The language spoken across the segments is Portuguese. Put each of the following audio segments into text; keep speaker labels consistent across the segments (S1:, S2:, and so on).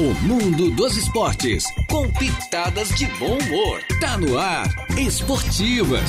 S1: O mundo dos esportes, com pitadas de bom humor. Tá no ar, Esportivas.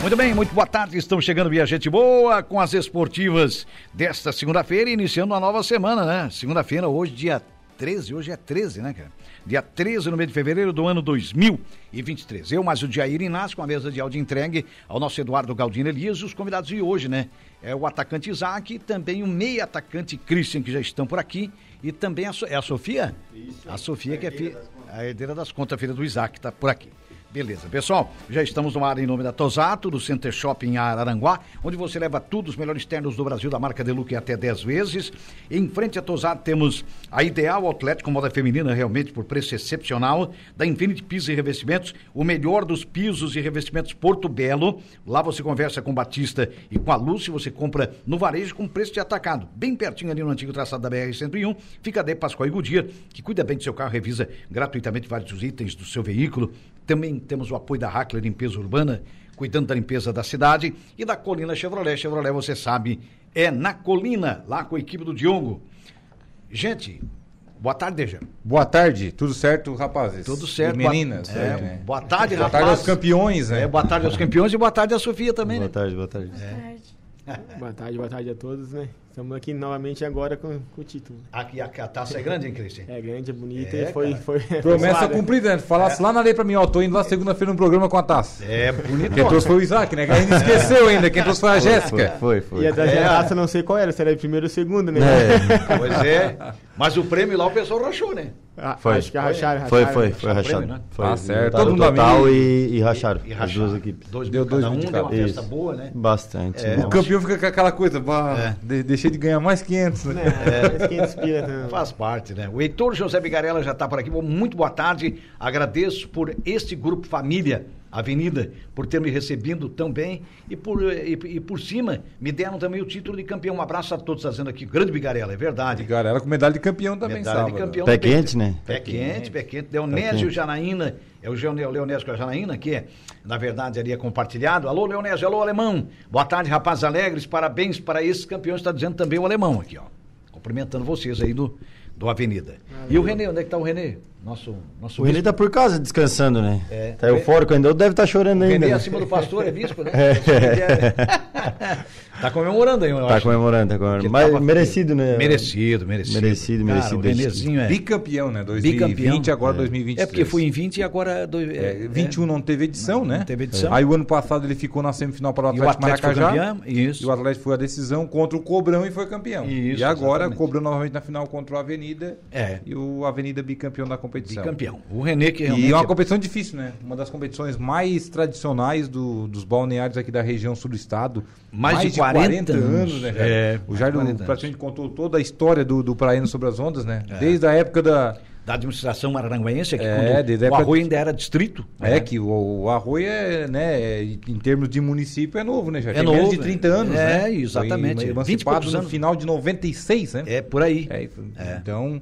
S2: Muito bem, muito boa tarde. Estamos chegando via gente boa com as esportivas desta segunda-feira, iniciando uma nova semana, né? Segunda-feira, hoje, dia 13, hoje é 13, né, cara? Dia 13 no mês de fevereiro do ano 2023. Eu, mais o Jair Inácio, com a mesa de áudio entregue ao nosso Eduardo Galdino Elias e os convidados de hoje, né? É o atacante Isaac e também o meio atacante Christian, que já estão por aqui. E também a, so é a Sofia? Isso. A Sofia, a que é a herdeira das contas, a filha do Isaac, está por aqui. Beleza, pessoal, já estamos no ar em nome da Tosato, do Center Shopping Araranguá, onde você leva tudo, os melhores ternos do Brasil, da marca Deluxe até 10 vezes. Em frente à Tosato temos a Ideal Atlético moda feminina, realmente por preço excepcional, da Infinity Pisos e Revestimentos, o melhor dos pisos e revestimentos Porto Belo. Lá você conversa com o Batista e com a Lúcia, você compra no varejo com preço de atacado, bem pertinho ali no antigo traçado da BR-101. Fica de Pascoal e que cuida bem do seu carro, revisa gratuitamente vários itens do seu veículo, também temos o apoio da Hackler Limpeza Urbana, cuidando da limpeza da cidade, e da Colina Chevrolet. Chevrolet, você sabe, é na Colina, lá com a equipe do Diogo. Gente, boa tarde, Deja.
S3: Boa tarde, tudo certo, rapazes?
S2: Tudo certo.
S3: E meninas.
S2: Boa, é, né? boa tarde,
S3: boa rapaz. Boa tarde aos campeões, né?
S2: É, boa tarde aos campeões e boa tarde à Sofia também,
S4: boa
S2: né?
S4: Tarde, boa tarde,
S5: boa tarde. É. boa tarde, boa tarde a todos, né? Estamos aqui novamente agora com, com o título.
S2: Aqui a, a taça é grande, hein, Cristian?
S5: É grande, é bonita é, e foi, foi,
S3: Promessa cumprida, né? Falasse é. lá na lei pra mim, ó, tô indo lá segunda-feira no programa com a taça.
S2: É, bonito.
S3: Quem trouxe foi o Isaac, né? Que a gente esqueceu ainda, quem trouxe foi a Jéssica.
S5: Foi, foi, foi. E a da é. taça não sei qual era, se era primeiro ou segundo, né?
S2: É. pois é. Mas o prêmio lá o pessoal rachou, né?
S5: Ah, foi. Acho que racharam, racharam.
S4: Foi, foi, foi rachado. Prêmio, né?
S3: Foi, tá certo.
S4: Todo mundo total e, e racharam. E, e
S2: racharam. As duas equipes. Dois deu dois um, deu uma festa boa, né?
S4: Bastante.
S3: É, o campeão fica com aquela coisa, é. Deixei de ganhar mais 500, né?
S2: É, 500 pila, Faz parte, né? O Heitor José Bigarella já está por aqui. Muito boa tarde. Agradeço por este grupo família Avenida, por ter me recebido tão bem e por, e, e, por cima me deram também o título de campeão. Um abraço a todos fazendo aqui. Grande Bigarela, é verdade.
S3: Bigarela com medalha de campeão também,
S2: Medalha
S3: sábado.
S2: de campeão.
S4: Pé quente, né?
S2: Pé, quente, pé quente. Leonésio Janaína, é o Leonésio com a Janaína, que é, na verdade, ali é compartilhado. Alô, Leonésio, alô, alemão. Boa tarde, rapazes alegres, parabéns para esses campeões, está dizendo também o alemão aqui, ó. Cumprimentando vocês aí do, do Avenida. E o Renê, onde é que está o Renê? Nosso, nosso
S4: o Renê tá por casa descansando, né? É. Tá eufórico ainda, deve estar tá chorando ainda.
S2: O Renê
S4: né?
S2: acima do pastor é bispo, né? É. tá comemorando aí, eu
S4: Tá comemorando, tá comemorando. Mas merecido, né?
S2: Merecido, merecido.
S4: Merecido, merecido.
S2: Cara, o Renezinho é...
S3: Bicampeão, né? 2020, Bicampeão. agora é. 2023.
S2: É porque foi em 20 e agora... Do...
S3: É, 21 é. não teve edição,
S2: não,
S3: né?
S2: Não teve edição.
S3: Aí o ano passado ele ficou na semifinal para o Atlético,
S2: o Atlético
S3: Maracajá.
S2: Campeão, isso.
S3: E o Atlético foi a decisão contra o Cobrão e foi campeão.
S2: Isso,
S3: e agora
S2: exatamente.
S3: cobrou novamente na final contra o Avenida.
S2: É.
S3: E o Avenida bicampeão da competição.
S2: Bicampeão. O René que realmente...
S3: E é uma competição difícil, né? Uma das competições mais tradicionais do, dos balneários aqui da região sul do estado.
S2: Mais, mais de 40, 40 anos, anos, né?
S3: É, o Jair praticamente contou toda a história do, do Praiano sobre as ondas, né? É. Desde a época da
S2: da administração maranguense, que
S3: é,
S2: quando o Arroio ainda era distrito.
S3: É, né? que o, o Arroio é, né, em termos de município é novo, né? Já
S2: é
S3: tem
S2: novo,
S3: menos de 30 anos,
S2: é,
S3: né?
S2: exatamente.
S3: Foi emancipado no final de 96, né?
S2: É, por aí.
S3: É, então, é,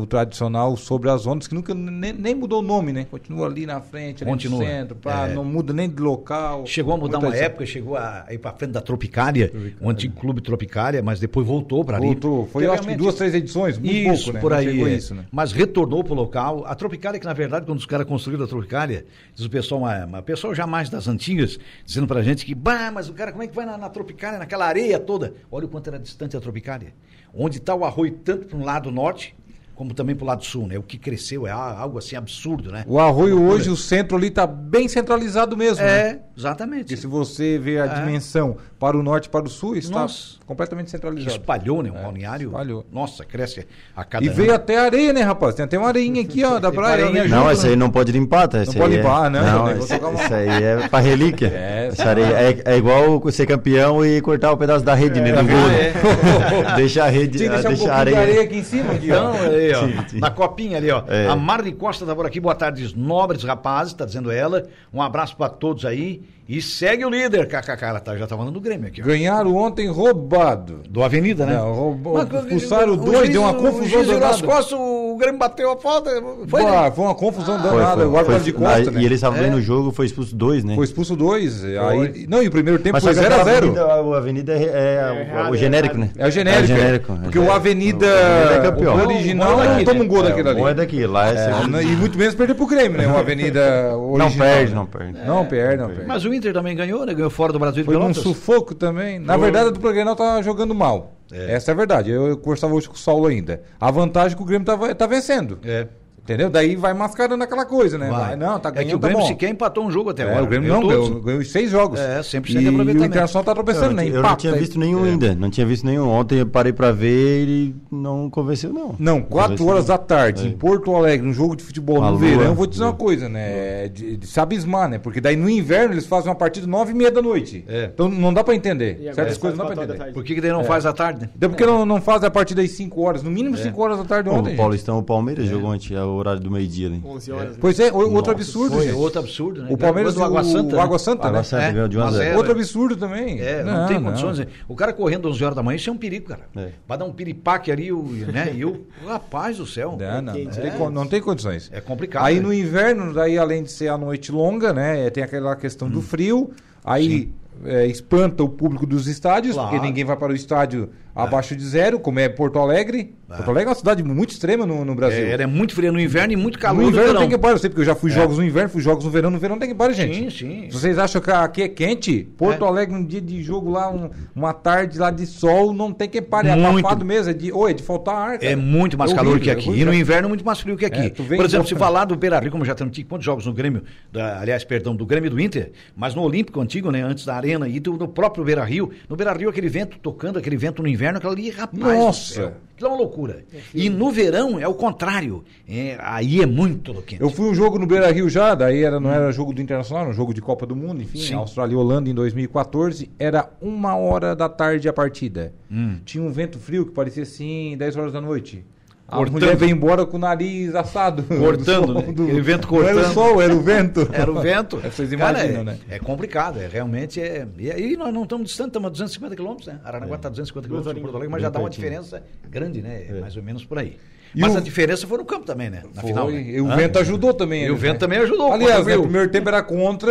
S3: o tradicional sobre as ondas, que nunca nem, nem, mudou o nome, né? Continua ali na frente, ali
S2: Continua.
S3: no centro, pra, é. não muda nem de local.
S2: Chegou a mudar uma época, chegou a, ir para frente da Tropicália, Tropicália, o antigo clube Tropicália, mas depois voltou para ali.
S3: Voltou, foi acho que duas, três edições, muito
S2: isso,
S3: pouco, né?
S2: por aí.
S3: É.
S2: Isso, né? Mas retornou para o local. A Tropicália, que na verdade, quando os caras construíram a Tropicália, diz o pessoal, uma, uma pessoa jamais das antigas, dizendo pra gente que, bah, mas o cara, como é que vai na, na Tropicália, naquela areia toda? Olha o quanto era distante a Tropicália. Onde está o arroio, tanto para um lado norte, como também para o lado sul, né? O que cresceu é algo assim absurdo, né?
S3: O arroio hoje, o centro ali está bem centralizado mesmo.
S2: É,
S3: né?
S2: exatamente.
S3: E se você vê a é. dimensão para o norte e para o sul, está Nossa. completamente centralizado.
S2: Espalhou, né? Um
S3: é,
S2: balneário.
S3: Espalhou.
S2: Nossa, cresce a cada
S3: E ano. veio até areia, né, rapaz? Tem até uma areinha aqui, ó, da praia.
S4: Né? Não, essa aí não pode limpar, tá?
S3: Não pode
S4: é-
S3: limpar, né?
S4: Não, essa, essa aí é para relíquia. É, essa areia é, é igual ser campeão e cortar o um pedaço da rede, né? Do gol.
S2: É.
S4: deixa a rede, deixa
S3: um
S4: a areia.
S3: aqui em cima, aqui,
S2: ó. Ó. Sim, sim. Na copinha ali, ó.
S4: É.
S2: A Marli Costa tá por aqui. Boa tarde, nobres rapazes, tá dizendo ela. Um abraço para todos aí. E segue o líder, kkk. Ela tá, já tá falando do Grêmio aqui. Ó.
S3: Ganharam ontem roubado.
S2: Do Avenida, né?
S3: Não, roubou, expulsaram dois, deu uma confusão
S2: o
S3: danada.
S2: as costas, o o Grêmio bateu a falta. Foi, né?
S3: foi uma confusão
S4: Foi,
S3: danada.
S4: foi,
S3: o árbitro
S4: foi-
S3: de costa,
S4: aí-
S3: né?
S4: E eles estavam
S2: É.
S4: vendo o jogo, foi expulso dois, né?
S3: Foi expulso dois. Aí, não, e o primeiro tempo
S4: Mas
S3: foi
S4: só que
S3: 0x0.
S4: aquela avenida, a avenida é, é- é
S5: errado,
S4: o
S5: é
S4: genérico, né?
S3: É o genérico.
S4: É o
S3: é.
S4: genérico.
S3: Porque
S4: é.
S3: o Avenida,
S4: O é campeão.
S3: o original, não toma um
S2: né?
S3: gol
S4: É,
S3: daquele
S4: o bom é
S3: ali.
S4: daqui, lá é,
S3: É, e muito menos perder pro Grêmio, né? O Avenida original.
S4: Não perde,
S3: né?
S4: não perde.
S3: Não perde, não perde.
S2: Mas o Inter também ganhou, né? Ganhou fora do Brasil de
S3: Foi
S2: Pelotas.
S3: sufoco também. Na verdade, a dupla Grenal tá jogando mal. Essa é a verdade. Eu, eu conversava hoje com o Saulo ainda. A vantagem é que o Grêmio tá, tá vencendo.
S2: É.
S3: Entendeu? Daí vai mascarando aquela coisa, né?
S2: Vai.
S3: Vai, não, tá
S2: é
S3: ganhando,
S2: que o
S3: tá
S2: Grêmio
S3: bom.
S2: sequer empatou um jogo até
S3: É,
S2: agora.
S3: o Grêmio não, ganhou, ganhou os seis jogos.
S2: É, 100%
S3: e
S2: de
S3: o
S2: aproveitamento.
S3: Internacional tá tropeçando, né?
S4: eu não tinha visto nenhum ainda. Não tinha visto nenhum. Ontem eu parei pra ver e não convenceu, não.
S3: Não, 4
S4: Convenceu,
S3: horas
S4: não.
S3: da tarde,
S4: É.
S3: em Porto Alegre, um jogo de futebol no
S4: lua,
S3: verão, eu vou te dizer
S4: lua.
S3: uma coisa, né? é De, de se abismar, né? Porque daí no inverno eles fazem uma partida 9 e meia da noite.
S2: É.
S3: Então não dá pra entender.
S5: E
S3: Certas
S5: faz
S3: coisas não dá
S5: quatro
S3: pra entender.
S2: Por que, que daí não faz à tarde, né?
S3: Então por que não, não fazem a partida às 5 horas? No mínimo 5 horas da tarde ontem.
S4: o. Paulistão, o Palmeiras jogou ontem, é o horário do meio-dia ali.
S5: 11 horas. né?
S3: Pois é, o- outro absurdo,
S2: Foi
S3: gente.
S2: outro absurdo, né?
S3: O Palmeiras
S2: do Água Santa.
S3: o
S2: né?
S3: Água Santa,
S4: Água
S3: né?
S4: Santa
S2: É,
S4: ganhou de 1 a
S2: mas
S4: 0.
S2: é,
S3: Outro absurdo também.
S2: É, não, tem condições. né? O cara correndo 11 horas da manhã, isso é um perigo, cara.
S4: É.
S2: Vai dar um piripaque ali, o, né? E o rapaz do céu.
S3: Não, não, não, tem,
S5: né?
S3: não tem condições.
S2: É complicado.
S3: Aí
S2: né?
S3: no inverno, daí além de ser a noite longa, né? Tem aquela questão
S2: Hum.
S3: do frio, aí é, espanta o público dos estádios,
S2: Claro.
S3: porque ninguém vai para o estádio abaixo de zero, como é Porto Alegre. Porto Alegre é uma cidade muito extrema no, no Brasil.
S2: É, é muito fria no inverno e muito calor
S3: no
S2: no,
S3: inverno
S2: verão.
S3: tem que parar, eu sei porque eu já fui jogos no inverno, fui jogos no verão, no verão tem que parar, gente.
S2: Sim, sim.
S3: Se vocês acham que aqui é quente, Porto
S2: É.
S3: Alegre, um dia de jogo lá, um- uma tarde lá de sol, não tem que parar. É
S2: Muito.
S3: abafado mesmo, é de, ou é de faltar ar. cara.
S2: É muito mais
S3: É
S2: calor que
S3: é
S2: aqui. E no inverno, muito mais frio que aqui.
S3: É,
S2: Por exemplo,
S3: em
S2: se
S3: volta-
S2: falar do Beira Rio, como já temos quantos jogos no Grêmio, da- aliás, perdão, do Grêmio e do Inter, mas no Olímpico antigo, né, antes da Arena, e do, do próprio Beira Rio, no Beira Rio, aquele vento tocando, aquele vento no inverno, aquilo ali, rapaz.
S3: Nossa.
S2: Aquilo é uma loucura. E no verão é o contrário. É, aí é muito quente.
S3: Eu fui um jogo no Beira Rio já, daí era, não era jogo do Internacional, era um jogo de Copa do Mundo, enfim,
S2: Sim.
S3: Austrália e Holanda em 2014. Era uma hora da tarde a partida.
S2: Hum.
S3: Tinha um vento frio que parecia assim, 10 horas da noite. A
S2: Cortando.
S3: mulher veio embora com o nariz assado.
S2: Cortando,
S3: Do
S2: né?
S3: do-
S2: Aquele vento
S3: Não era
S2: cortando.
S3: o sol, era o vento.
S2: Era o vento.
S3: Vocês
S2: Cara,
S3: imaginam,
S2: é,
S3: né?
S2: É complicado, é, realmente é. E aí nós não estamos distantes, estamos a 250 quilômetros, né? Araranguá está a 250 quilômetros de. Porto Alegre, mas já dá uma diferença grande, né? É Mais ou menos por aí.
S3: E
S2: mas
S3: o-
S2: a diferença foi no campo também, né? Na
S3: Foi,
S2: final. né?
S3: E o
S2: Hã?
S3: vento ajudou também.
S2: E o vento
S3: né?
S2: também ajudou.
S3: Aliás, né, o
S2: contribuiu.
S3: primeiro tempo era contra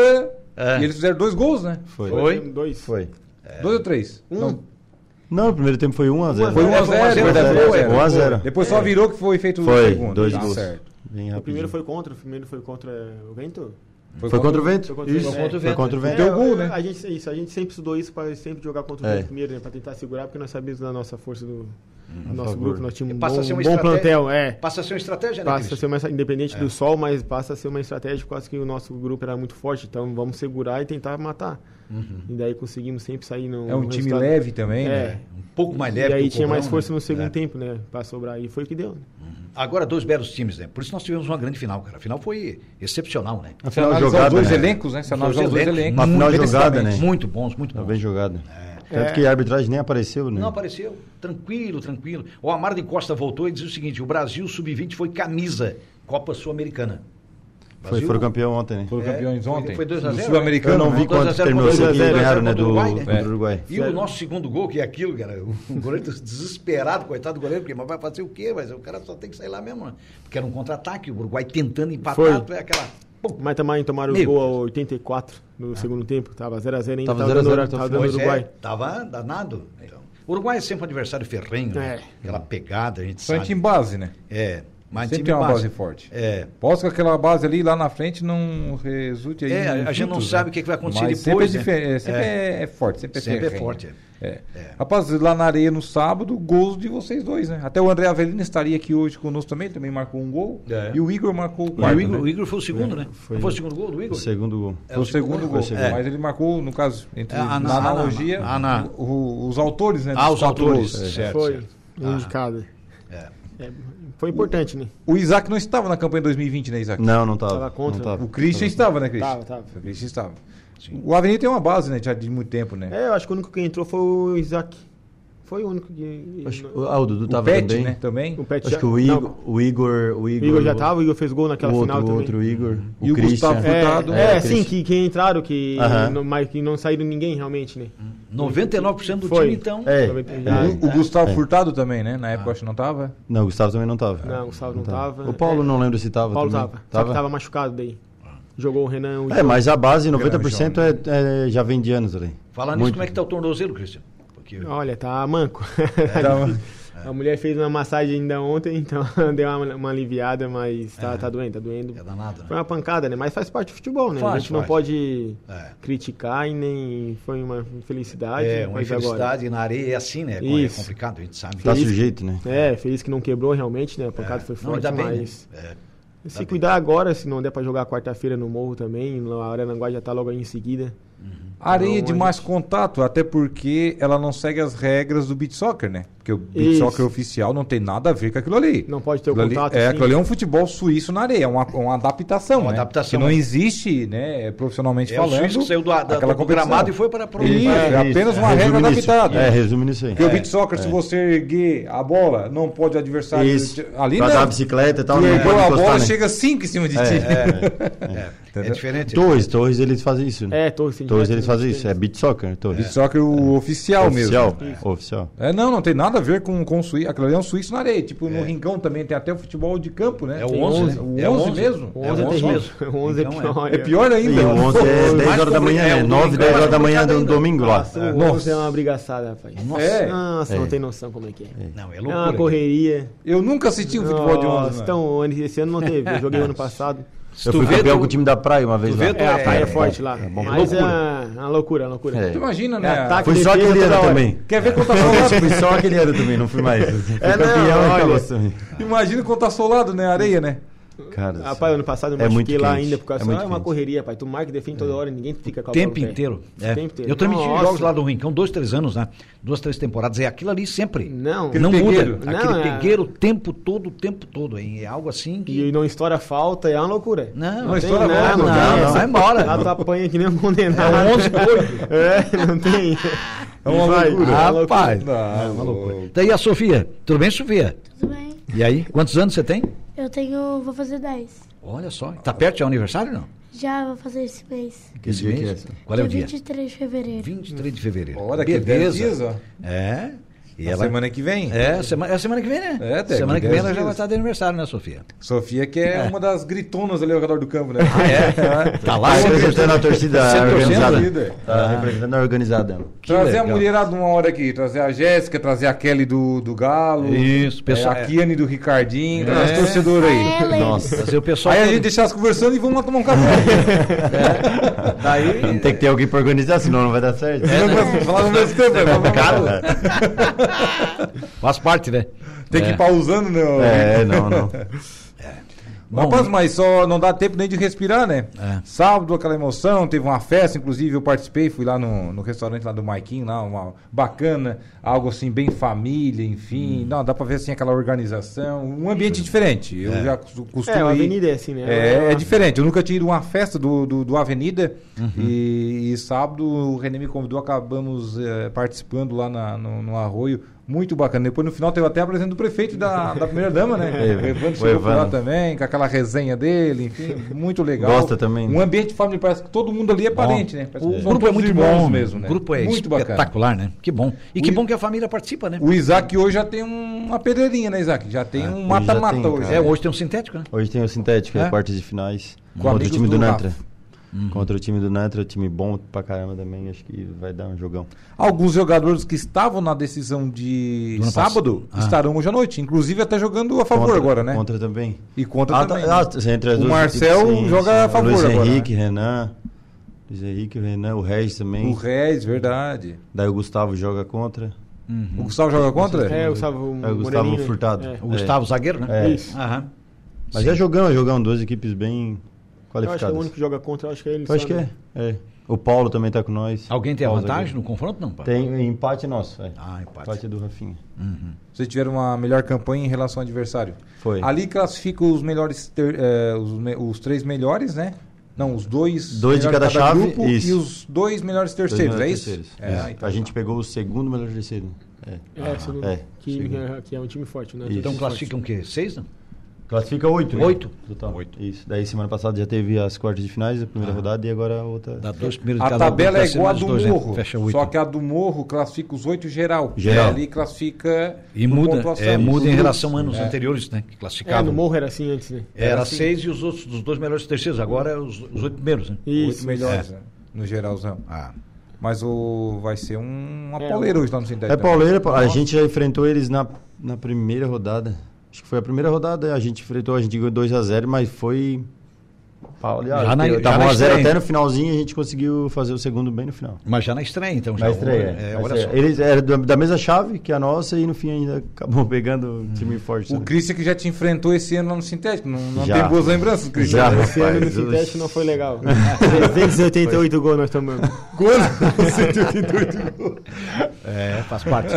S2: É.
S3: e eles fizeram dois gols, né?
S4: Foi.
S2: Foi?
S5: Dois.
S4: Foi.
S3: Dois ou três?
S5: Um.
S3: Não,
S4: Não, o primeiro tempo foi 1x0.
S3: Foi 1 a 0
S2: 1 a 0,
S3: verdade,
S2: foi,
S3: foi,
S2: é.
S4: 1 a 0.
S3: Depois só virou que foi feito o
S4: Foi,
S3: segundo.
S4: dois
S3: Tá
S4: gols.
S3: certo.
S4: Bem
S5: O primeiro foi contra, o primeiro foi contra o vento.
S4: Foi contra o vento?
S5: Foi contra o
S4: Isso,
S5: vento.
S2: Foi
S4: foi contra o vento.
S3: Teu gol, né?
S5: A gente, isso, a gente sempre estudou isso para sempre jogar contra o
S4: É.
S5: vento primeiro, né? Para tentar segurar, porque nós sabíamos da nossa força do, do nosso
S4: favor.
S5: grupo. Nós tínhamos um
S2: Passa a
S5: bom,
S2: ser uma
S5: bom
S2: estratégia.
S5: plantel, é.
S2: Passa a ser uma estratégia, né?
S5: Passa a ser uma, independente
S2: É.
S5: do sol, mas passa a ser uma estratégia por causa que o nosso grupo era muito forte. Então vamos segurar e tentar matar. E daí conseguimos sempre sair no.
S3: É um
S5: no
S3: time
S5: resultado.
S3: leve também,
S5: É.
S3: né?
S2: Um pouco mais leve.
S5: E aí
S2: que o
S5: tinha mais força
S2: né?
S5: no segundo
S2: É.
S5: tempo, né? Pra sobrar. E foi o que deu. né?
S2: Agora, dois belos times, né? Por isso nós tivemos uma grande final, cara. A final foi excepcional, né?
S4: A final
S3: analisar
S4: jogada,
S3: dois
S4: né?
S3: elencos, né? Se analisar os dois
S2: elencos.
S4: Uma final
S3: muito
S4: jogada, né?
S2: Muito bons, muito
S4: Tá
S2: bons.
S4: bem jogado.
S2: É.
S4: Tanto que a arbitragem nem apareceu, né?
S2: Não apareceu. Tranquilo, tranquilo. O Amaro de Costa voltou e disse o seguinte: o Brasil Sub-20 foi camisa Copa Sul-Americana.
S4: Foi, foram campeão ontem, né?
S3: Foram
S2: É,
S3: campeões ontem.
S2: foi 2 a
S3: No
S2: 0,
S3: Sul-Americano.
S4: Eu não
S3: né?
S4: vi
S2: 2 a
S4: quanto
S2: 0
S4: terminou
S2: contra
S4: isso
S2: o
S4: aqui,
S2: Uruguai,
S4: ganharam, né?
S2: o
S4: Do,
S2: Uruguai, né?
S4: contra o Uruguai.
S2: E o nosso segundo gol, que é aquilo, cara, o goleiro desesperado, coitado do goleiro, porque mas vai fazer o quê? Mas o cara só tem que sair lá mesmo, né? Porque era um contra-ataque, o Uruguai tentando empatar,
S5: Foi.
S2: é aquela.
S5: Mas também tomaram o gol ao 84 no segundo tempo. Tava 0x0 ainda.
S4: Tava
S5: Tava,
S4: 0 a 0
S5: dando,
S4: até o
S5: tava
S4: final.
S5: dando
S2: Pois
S5: Uruguai.
S2: é, tava danado. Então, o Uruguai é sempre um adversário ferrenho, né?
S5: É.
S2: aquela pegada, a gente
S3: em
S2: sabe.
S3: time base, né?
S2: É, mas
S3: Sempre tem uma base
S2: base.
S3: forte.
S2: É,
S3: Posso que aquela base ali lá na frente não resulte aí.
S2: É, a gente não
S3: frutos,
S2: sabe
S3: né?
S2: o que vai acontecer
S3: Mas
S2: depois,
S3: Sempre, é,
S2: né?
S3: é, sempre é. é forte, sempre é
S2: sempre é forte.
S3: É.
S2: É.
S3: Rapaz, lá na areia no sábado, gols de vocês dois, né? Até o André Avelino estaria aqui hoje conosco também, também marcou um gol.
S2: É.
S3: E o Igor marcou o quarto.
S2: o, Igor,
S3: né?
S2: o Igor foi o segundo, né?
S4: Foi.
S2: Não foi o segundo gol do Igor?
S4: O segundo gol.
S2: É,
S3: Foi o segundo gol.
S4: Segundo.
S3: Mas ele marcou, no caso, entre
S2: É,
S3: na
S2: a-
S3: analogia,
S2: a- a-
S3: o- o- os autores, né?
S2: Ah, os autores. Certo,
S5: Foi. Um de cada.
S2: É.
S5: Foi importante, né?
S3: O Isaac não estava na campanha 2020, né, Isaac?
S4: Não, não tava.
S5: Tava contra.
S4: Não tava.
S3: O Christian estava, né, Christian?
S5: Tava, tava.
S3: O Christian estava. O Avenida tem uma base, né, já de muito tempo, né?
S5: É, eu acho que o único que entrou foi o Isaac. Foi o único que.
S4: Acho, ah, o Dudu
S3: O
S4: tava
S3: Pet,
S4: também.
S3: né? Também.
S5: O Pet
S4: Acho
S5: já-
S4: que o
S5: não,
S4: Igor, o Igor, o Igor,
S5: o Igor já tava, o Igor fez gol naquela
S4: o
S5: final
S4: outro, o
S5: também.
S4: outro Igor,
S3: E o
S4: Christian.
S3: Gustavo
S5: É,
S3: Furtado.
S5: é,
S4: É,
S5: sim, que, que entraram, que
S4: Aham.
S5: não, mas que não saíram ninguém realmente, né?
S2: 99% do
S5: Foi.
S2: time, então.
S4: É,
S3: O, o Gustavo
S4: É.
S3: Furtado também, né? Na época eu acho que não tava.
S4: Não, o Gustavo também não tava.
S5: Não, o Gustavo não tava.
S4: O Paulo
S5: É,
S4: não lembro se tava
S5: O Paulo
S4: também.
S5: tava. Só que tava machucado daí. Jogou o Renan. O
S4: É,
S5: jogo.
S4: mas a base, 90% é, é- já vem de anos ali.
S2: Falar nisso, como é que tá o tornozelo, Cristian? Porque
S5: Olha, tá manco.
S3: Tava-
S5: A mulher fez uma massagem ainda ontem, então deu uma, uma aliviada, mas tá, tá doendo, tá doendo.
S2: é danado,
S5: Foi
S2: né?
S5: uma pancada, né? Mas faz parte do futebol, né? a
S2: Faz,
S5: gente não
S2: faz.
S5: pode
S2: É.
S5: criticar e nem foi uma infelicidade.
S2: É, uma
S5: mas agora-
S2: infelicidade na areia é assim, né? É
S5: Isso.
S2: complicado, a gente sabe.
S4: Tá
S5: Feliz-
S4: sujeito, né?
S5: É, feliz que não quebrou realmente, né? A pancada foi
S2: Não,
S5: forte,
S2: ainda bem,
S5: mas
S2: né? É.
S5: se
S2: bem.
S5: cuidar agora, se não der pra jogar quarta-feira no Morro também, a Arananguá já tá logo aí em seguida.
S3: Areia de
S5: a
S3: mais contato, até porque ela não segue as regras do beat soccer, né? Porque o
S5: Isso.
S3: soccer oficial não tem nada a ver com aquilo ali.
S5: Não pode ter o
S3: Aquilo ali-
S5: contato,
S3: é,
S5: sim.
S3: aquilo ali é um futebol suíço na areia, é uma, uma adaptação,
S2: Uma
S3: né?
S2: adaptação,
S3: Que não
S2: né?
S3: existe, né, profissionalmente
S2: É o
S3: falando.
S2: suíço que saiu do, da,
S3: aquela
S2: do gramado e foi para pro.
S3: Isso,
S2: É.
S3: é apenas uma regra
S4: resume nisso.
S3: adaptada.
S4: É, resume nisso aí.
S3: Porque o beat soccer, se você erguer a bola, não pode o adversário
S4: Isso.
S3: ali
S4: pra
S3: não.
S4: dar a bicicleta e tal,
S3: ergueu
S4: pode
S3: a bola,
S4: né?
S3: chega cinco em cima de ti.
S2: É diferente.
S4: Torres, Torres eles fazem isso, né?
S5: É, Torres, sim,
S4: Torres eles fazem isso, é beat soccer, Torres.
S3: Beat soccer o oficial,
S4: Oficial,
S3: mesmo.
S4: oficial.
S3: É, não, não tem nada a ver com, com o suíço. Aquilo ali é um suíço na areia. Tipo, no Rincão também tem até o futebol de campo, né?
S2: É o
S3: Tem
S2: 11, né?
S3: O
S2: É o
S3: 11
S2: 11.
S3: mesmo?
S5: O
S2: É,
S5: 11 é,
S2: o 11
S5: terrível.
S2: mesmo.
S5: O 11 é
S2: Então, é.
S5: pior.
S3: É pior
S4: E
S3: ainda.
S4: o 11 é 10
S2: mais
S4: horas da manhã,
S2: é, o
S4: 9,
S2: domingo
S4: 10
S2: é
S4: horas da manhã do
S2: ainda.
S4: domingo lá.
S5: Nossa, o
S3: Nossa.
S5: 11 é uma brigaçada, rapaz.
S2: Nossa.
S3: É.
S5: Nossa,
S4: É.
S5: não tem noção como é que é.
S2: Não, é
S5: É
S2: loucura.
S5: uma correria.
S3: Eu nunca assisti um futebol de 11.
S5: Nossa,
S3: mano.
S5: então, ano- esse ano não teve. Eu joguei ano passado.
S2: Se
S4: Eu fui
S2: vê,
S4: campeão
S2: tu-
S4: com o time da praia uma vez
S2: tu
S4: lá.
S2: vê, tu
S5: É, a praia é,
S2: É,
S5: forte
S4: bom,
S5: lá.
S4: é bom.
S5: Mas é
S2: Loucura.
S5: uma, uma loucura, uma loucura.
S4: É.
S3: Tu imagina,
S5: É
S3: né?
S5: ataque,
S4: Fui só aquele ano também.
S3: Quer ver quanto tá solado?
S4: Fui só aquele ano também, não fui mais. Fui
S5: É, não,
S4: campeão e
S5: olha.
S4: acabou também.
S3: Imagina quanto tá solado, né? Areia, né?
S4: Cara,
S5: Rapaz, ano passado eu
S4: É muito
S5: machuquei lá
S4: quente,
S5: ainda por causa
S4: é
S5: é,
S4: muito
S5: é uma correria, pai. Tu marca e defende toda hora, ninguém fica com a
S2: tempo inteiro.
S5: O
S2: É.
S5: tempo inteiro.
S2: Eu transmiti
S5: Nossa.
S2: jogos lá do Rincão, dois, três anos, né? Duas, três temporadas. É aquilo ali sempre.
S5: Não.
S2: não
S3: pegueiro.
S2: muda.
S5: Não,
S2: Aquele
S5: é-
S2: pegueiro o tempo todo, o tempo todo. hein? É algo assim que.
S5: E não estoura falta, é uma loucura.
S2: Não,
S3: Não estoura
S5: nada, não,
S2: não, não, vai embora.
S5: Lá tu apanha que nem um condenado.
S2: É um 11 doido.
S5: É, não tem.
S3: É uma
S5: Vai,
S3: loucura.
S5: é uma
S2: Rapaz.
S5: loucura.
S3: é uma loucura.
S2: Daí a Sofia. Tudo bem, Sofia?
S6: Tudo bem?
S2: E aí? Quantos anos você tem?
S6: Eu tenho. Vou fazer 10.
S2: Olha só. Tá perto de aniversário não?
S6: Já vou fazer esse mês.
S4: Que
S2: Esse
S4: dia que é
S2: mês? Qual é o dia?
S6: 23 de fevereiro.
S2: 23 de fevereiro.
S3: Olha que
S2: Beleza. É. E ela...
S3: semana que vem.
S2: É, semana, é semana que vem, né?
S3: É, tem
S2: Semana que vem ela já
S3: dias.
S2: vai estar de aniversário, né, Sofia?
S3: Sofia, que é, uma das gritonas ali ao redor do campo, né?
S2: É. Tá lá,
S4: Tá representando a torcida
S2: Você torcendo?
S4: organizada. Tá representando a organizada.
S3: Trazer a mulherada uma hora aqui, trazer a Jéssica, trazer a Kelly do, do Galo.
S2: Isso, pessoal.
S3: É, a Kiane do Ricardinho, trazer
S2: É.
S3: as torcedoras aí.
S4: Nossa.
S2: Fazer o pessoal.
S3: Aí a gente deixar elas conversando e vamos lá tomar um café.
S2: Daí.
S4: Tem que ter alguém pra organizar, senão não vai dar certo.
S3: Não vai falar no mesmo tempo, é complicado.
S2: Faz parte, né?
S3: Tem que
S2: É.
S3: ir pausando, né?
S4: É, não, não.
S2: Bom,
S3: Rapaz, mas só não dá tempo nem de respirar, né?
S2: É.
S3: Sábado, aquela emoção, teve uma festa, inclusive eu participei, fui lá no, no restaurante lá do Maiquinho, lá, uma bacana, algo assim, bem família, enfim.
S2: Hum.
S3: Não, dá pra ver assim aquela organização, um ambiente diferente. Eu já costu- costumo
S5: É, a avenida é assim, né?
S3: É, é diferente. Eu nunca tinha ido a uma festa do, do, do Avenida
S2: Uhum.
S3: e, e sábado o René me convidou, acabamos eh, participando lá na- no, no Arroio. Muito bacana. Depois no final teve até a presença do prefeito e da, da primeira dama, né?
S4: É,
S3: o Evandro
S4: o
S3: chegou por lá também, com aquela resenha dele, enfim, muito legal.
S4: Gosta também, né?
S3: Um ambiente família, parece que todo mundo ali é parente, né? Parece
S2: O
S3: que
S2: grupo é muito bom
S3: mesmo, né?
S2: O grupo é
S3: muito bacana.
S2: espetacular, né? Que bom. E que
S3: O-
S2: bom que a família participa, né?
S3: O Isaac hoje já tem um- uma pedreirinha, né, Isaac? Já tem um
S4: hoje já
S3: mata-mata
S4: tem,
S3: hoje.
S4: cara.
S2: É, hoje tem um sintético, né?
S4: Hoje tem o Sintético,
S2: É?
S4: é? quartas de finais.
S3: Com
S4: contra o time do,
S3: do
S4: Nantra.
S3: Rafa.
S4: Contra o time do Nantra, time bom pra caramba também. Acho que vai dar um jogão.
S3: Alguns jogadores que estavam na decisão de sábado.
S2: Ah.
S3: estarão hoje à noite, inclusive até jogando a favor
S4: Contra-
S3: agora, né?
S4: Contra também.
S3: E contra
S4: Ah,
S3: também.
S4: tá,
S3: né?
S4: ah, entre as
S3: O
S4: duas
S3: Marcel
S4: sim,
S3: joga
S4: sim.
S3: a favor
S4: Luiz
S3: agora,
S4: Henrique, Renan. Luiz Henrique, o Renan, o Regis também.
S3: O Reis, verdade.
S4: Daí o Gustavo joga contra.
S3: O Gustavo joga contra?
S5: É, o Gustavo
S4: É o Gustavo
S5: né?
S4: Furtado.
S5: É.
S2: O Gustavo Zagueiro, né?
S4: É.
S5: Isso.
S2: Aham.
S4: Mas é jogão, é jogão. Duas equipes bem
S5: Eu acho que é
S4: qualificadas.
S5: o único que joga contra, acho que é ele.
S4: Eu acho que é. é. O Paulo também tá com nós.
S2: Alguém tem a
S4: Paulo
S2: vantagem
S4: zagueiro.
S2: no confronto? Não, pá?
S4: Tem empate nosso. É.
S2: Ah, empate.
S4: Empate do Rafinha.
S3: Vocês tiveram uma melhor campanha em relação ao adversário.
S4: Foi.
S3: Ali classifica os melhores, ter- eh, os, me- os três melhores, né? Não, os dois.
S4: Dois de
S3: melhores
S4: cada chave,
S3: grupo
S4: isso.
S3: e os dois melhores
S4: Dois
S3: terceiros,
S4: melhores
S3: é isso?
S4: terceiros.
S3: É,
S4: É,
S3: então
S4: a gente pegou o segundo melhor terceiro.
S5: É, segundo,
S4: é,
S5: que,
S4: segundo.
S5: que é um time forte, né?
S4: Isso.
S2: Então classificam o quê? Seis, não?
S4: Classifica oito. né?
S2: Oito?
S4: Total. Isso. Daí semana passada já teve as quartas de finais, a primeira rodada, e agora a outra.
S2: Dá dois primeiros de
S3: A
S2: cada
S3: tabela é igual a do
S2: dois, né?
S3: Morro.
S2: Fecha oito.
S3: Só que a do Morro classifica os oito geral.
S4: Geral.
S3: E ali classifica.
S2: E muda, é, muda em relação a anos
S3: É.
S2: anteriores, né? Que
S5: É,
S2: classificavam.
S5: no Morro era assim antes, né?
S2: Era
S3: assim.
S2: seis e os outros dos dois melhores terceiros. Agora é os, os oito primeiros, né?
S3: Oito
S5: Isso.
S3: melhores, né, no geralzão.
S2: Ah.
S3: Mas o vai ser um, uma
S5: É,
S3: pauleira hoje lá no Sintético.
S4: É pauleira, pô. a gente já enfrentou eles na, na primeira rodada. Acho que foi a primeira rodada, a gente enfrentou, a gente ganhou 2x0, mas foi. Pauleira.
S2: Já na- já
S4: Tava
S2: na
S4: 1x0
S2: estreia.
S4: até no finalzinho e a gente conseguiu fazer o segundo bem no final.
S2: Mas já na estreia, então. Já
S4: Na estreia.
S2: É,
S4: na
S2: olha
S4: estreia.
S2: só.
S4: Eles eram da- mesma chave que a nossa e no fim ainda acabou pegando um time forte.
S3: O
S4: sabe?
S3: Christian que já te enfrentou esse ano lá no Sintético. Não, não
S4: Já.
S3: tem boas lembranças, Christian?
S4: Já,
S5: Esse ano nesse teste não foi legal.
S4: É.
S5: 388 gols nós tomamos.
S3: Quando? 188 gols.
S2: É, faz parte.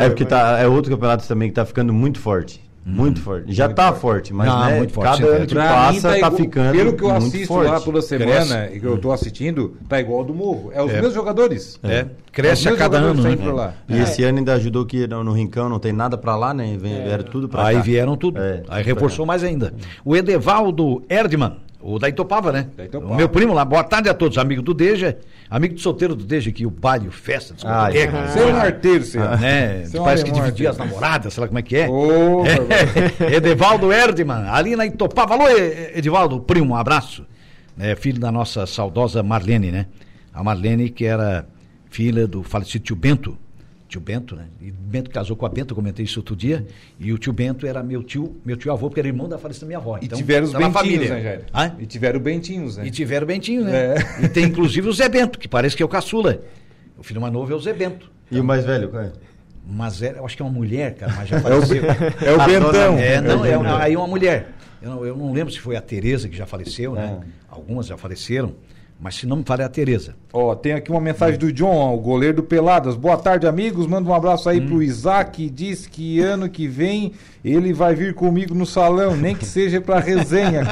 S4: É, porque tá, é outro campeonato também que tá ficando muito forte. Muito forte. Já tá forte, mas
S2: Não,
S4: né,
S2: muito forte,
S4: cada ano
S2: é.
S4: que
S3: Pra
S4: passa tá,
S3: igual-
S4: ficando
S3: Pelo que eu
S4: muito
S3: assisto
S4: forte.
S3: lá toda semana e que eu tô assistindo, tá igual ao do Morro. É os mesmos jogadores.
S2: É, cresce
S3: Os
S2: a cada ano, né?
S3: lá.
S4: E esse ano ainda ajudou que no, no Rincão não tem nada pra lá, né? Vem- Vieram tudo pra
S2: Aí
S4: cá.
S2: vieram tudo.
S4: É,
S2: Aí reforçou mais ainda. O Edevaldo Erdman, o da Itopava, né?
S3: Da Itopava.
S2: O meu primo lá. Boa tarde a todos, amigo do Deja, amigo do solteiro do Deja aqui, o baile, o festa,
S4: Ah,
S2: discoteca.
S4: é.
S3: Você é arteiro, você.
S2: né?
S3: Você é
S2: Parece que dividia as namoradas, sei lá como é que é.
S3: Ô,
S2: É, Edevaldo Erdman, ali na Itopava. Alô, Edivaldo, primo, um abraço. É, filho da nossa saudosa Marlene, né? A Marlene, que era filha do falecido tio Bento. Tio Bento, né? E Bento casou com a Bento, eu comentei isso outro dia. E o tio Bento era meu tio, meu tio avô, porque era irmão da falecida minha avó.
S3: E
S2: Então,
S3: tiveram os
S2: tá na
S3: Bentinhos,
S2: família.
S3: né, Jair?
S2: Hã?
S3: E tiveram Bentinhos, né?
S2: E tiveram o Bentinho, né?
S3: É.
S2: E tem inclusive o Zé Bento, que parece que é o caçula. O filho mais novo é o Zé Bento.
S4: E o mais velho, qual é?
S2: Mas é, eu acho que é uma mulher, cara, mas já faleceu.
S3: É o
S4: A
S3: Bentão.
S4: dona-
S2: É, não, é,
S4: É,
S2: uma- aí uma mulher. Eu não, eu não lembro se foi a Tereza que já faleceu, né?
S4: É.
S2: Algumas já faleceram, mas se não me falha a Tereza.
S3: Ó, tem aqui uma mensagem do John, o goleiro do Peladas. Boa tarde, amigos. Manda um abraço aí
S2: Hum.
S3: pro Isaac. Diz que ano que vem ele vai vir comigo no salão, nem que seja pra resenha.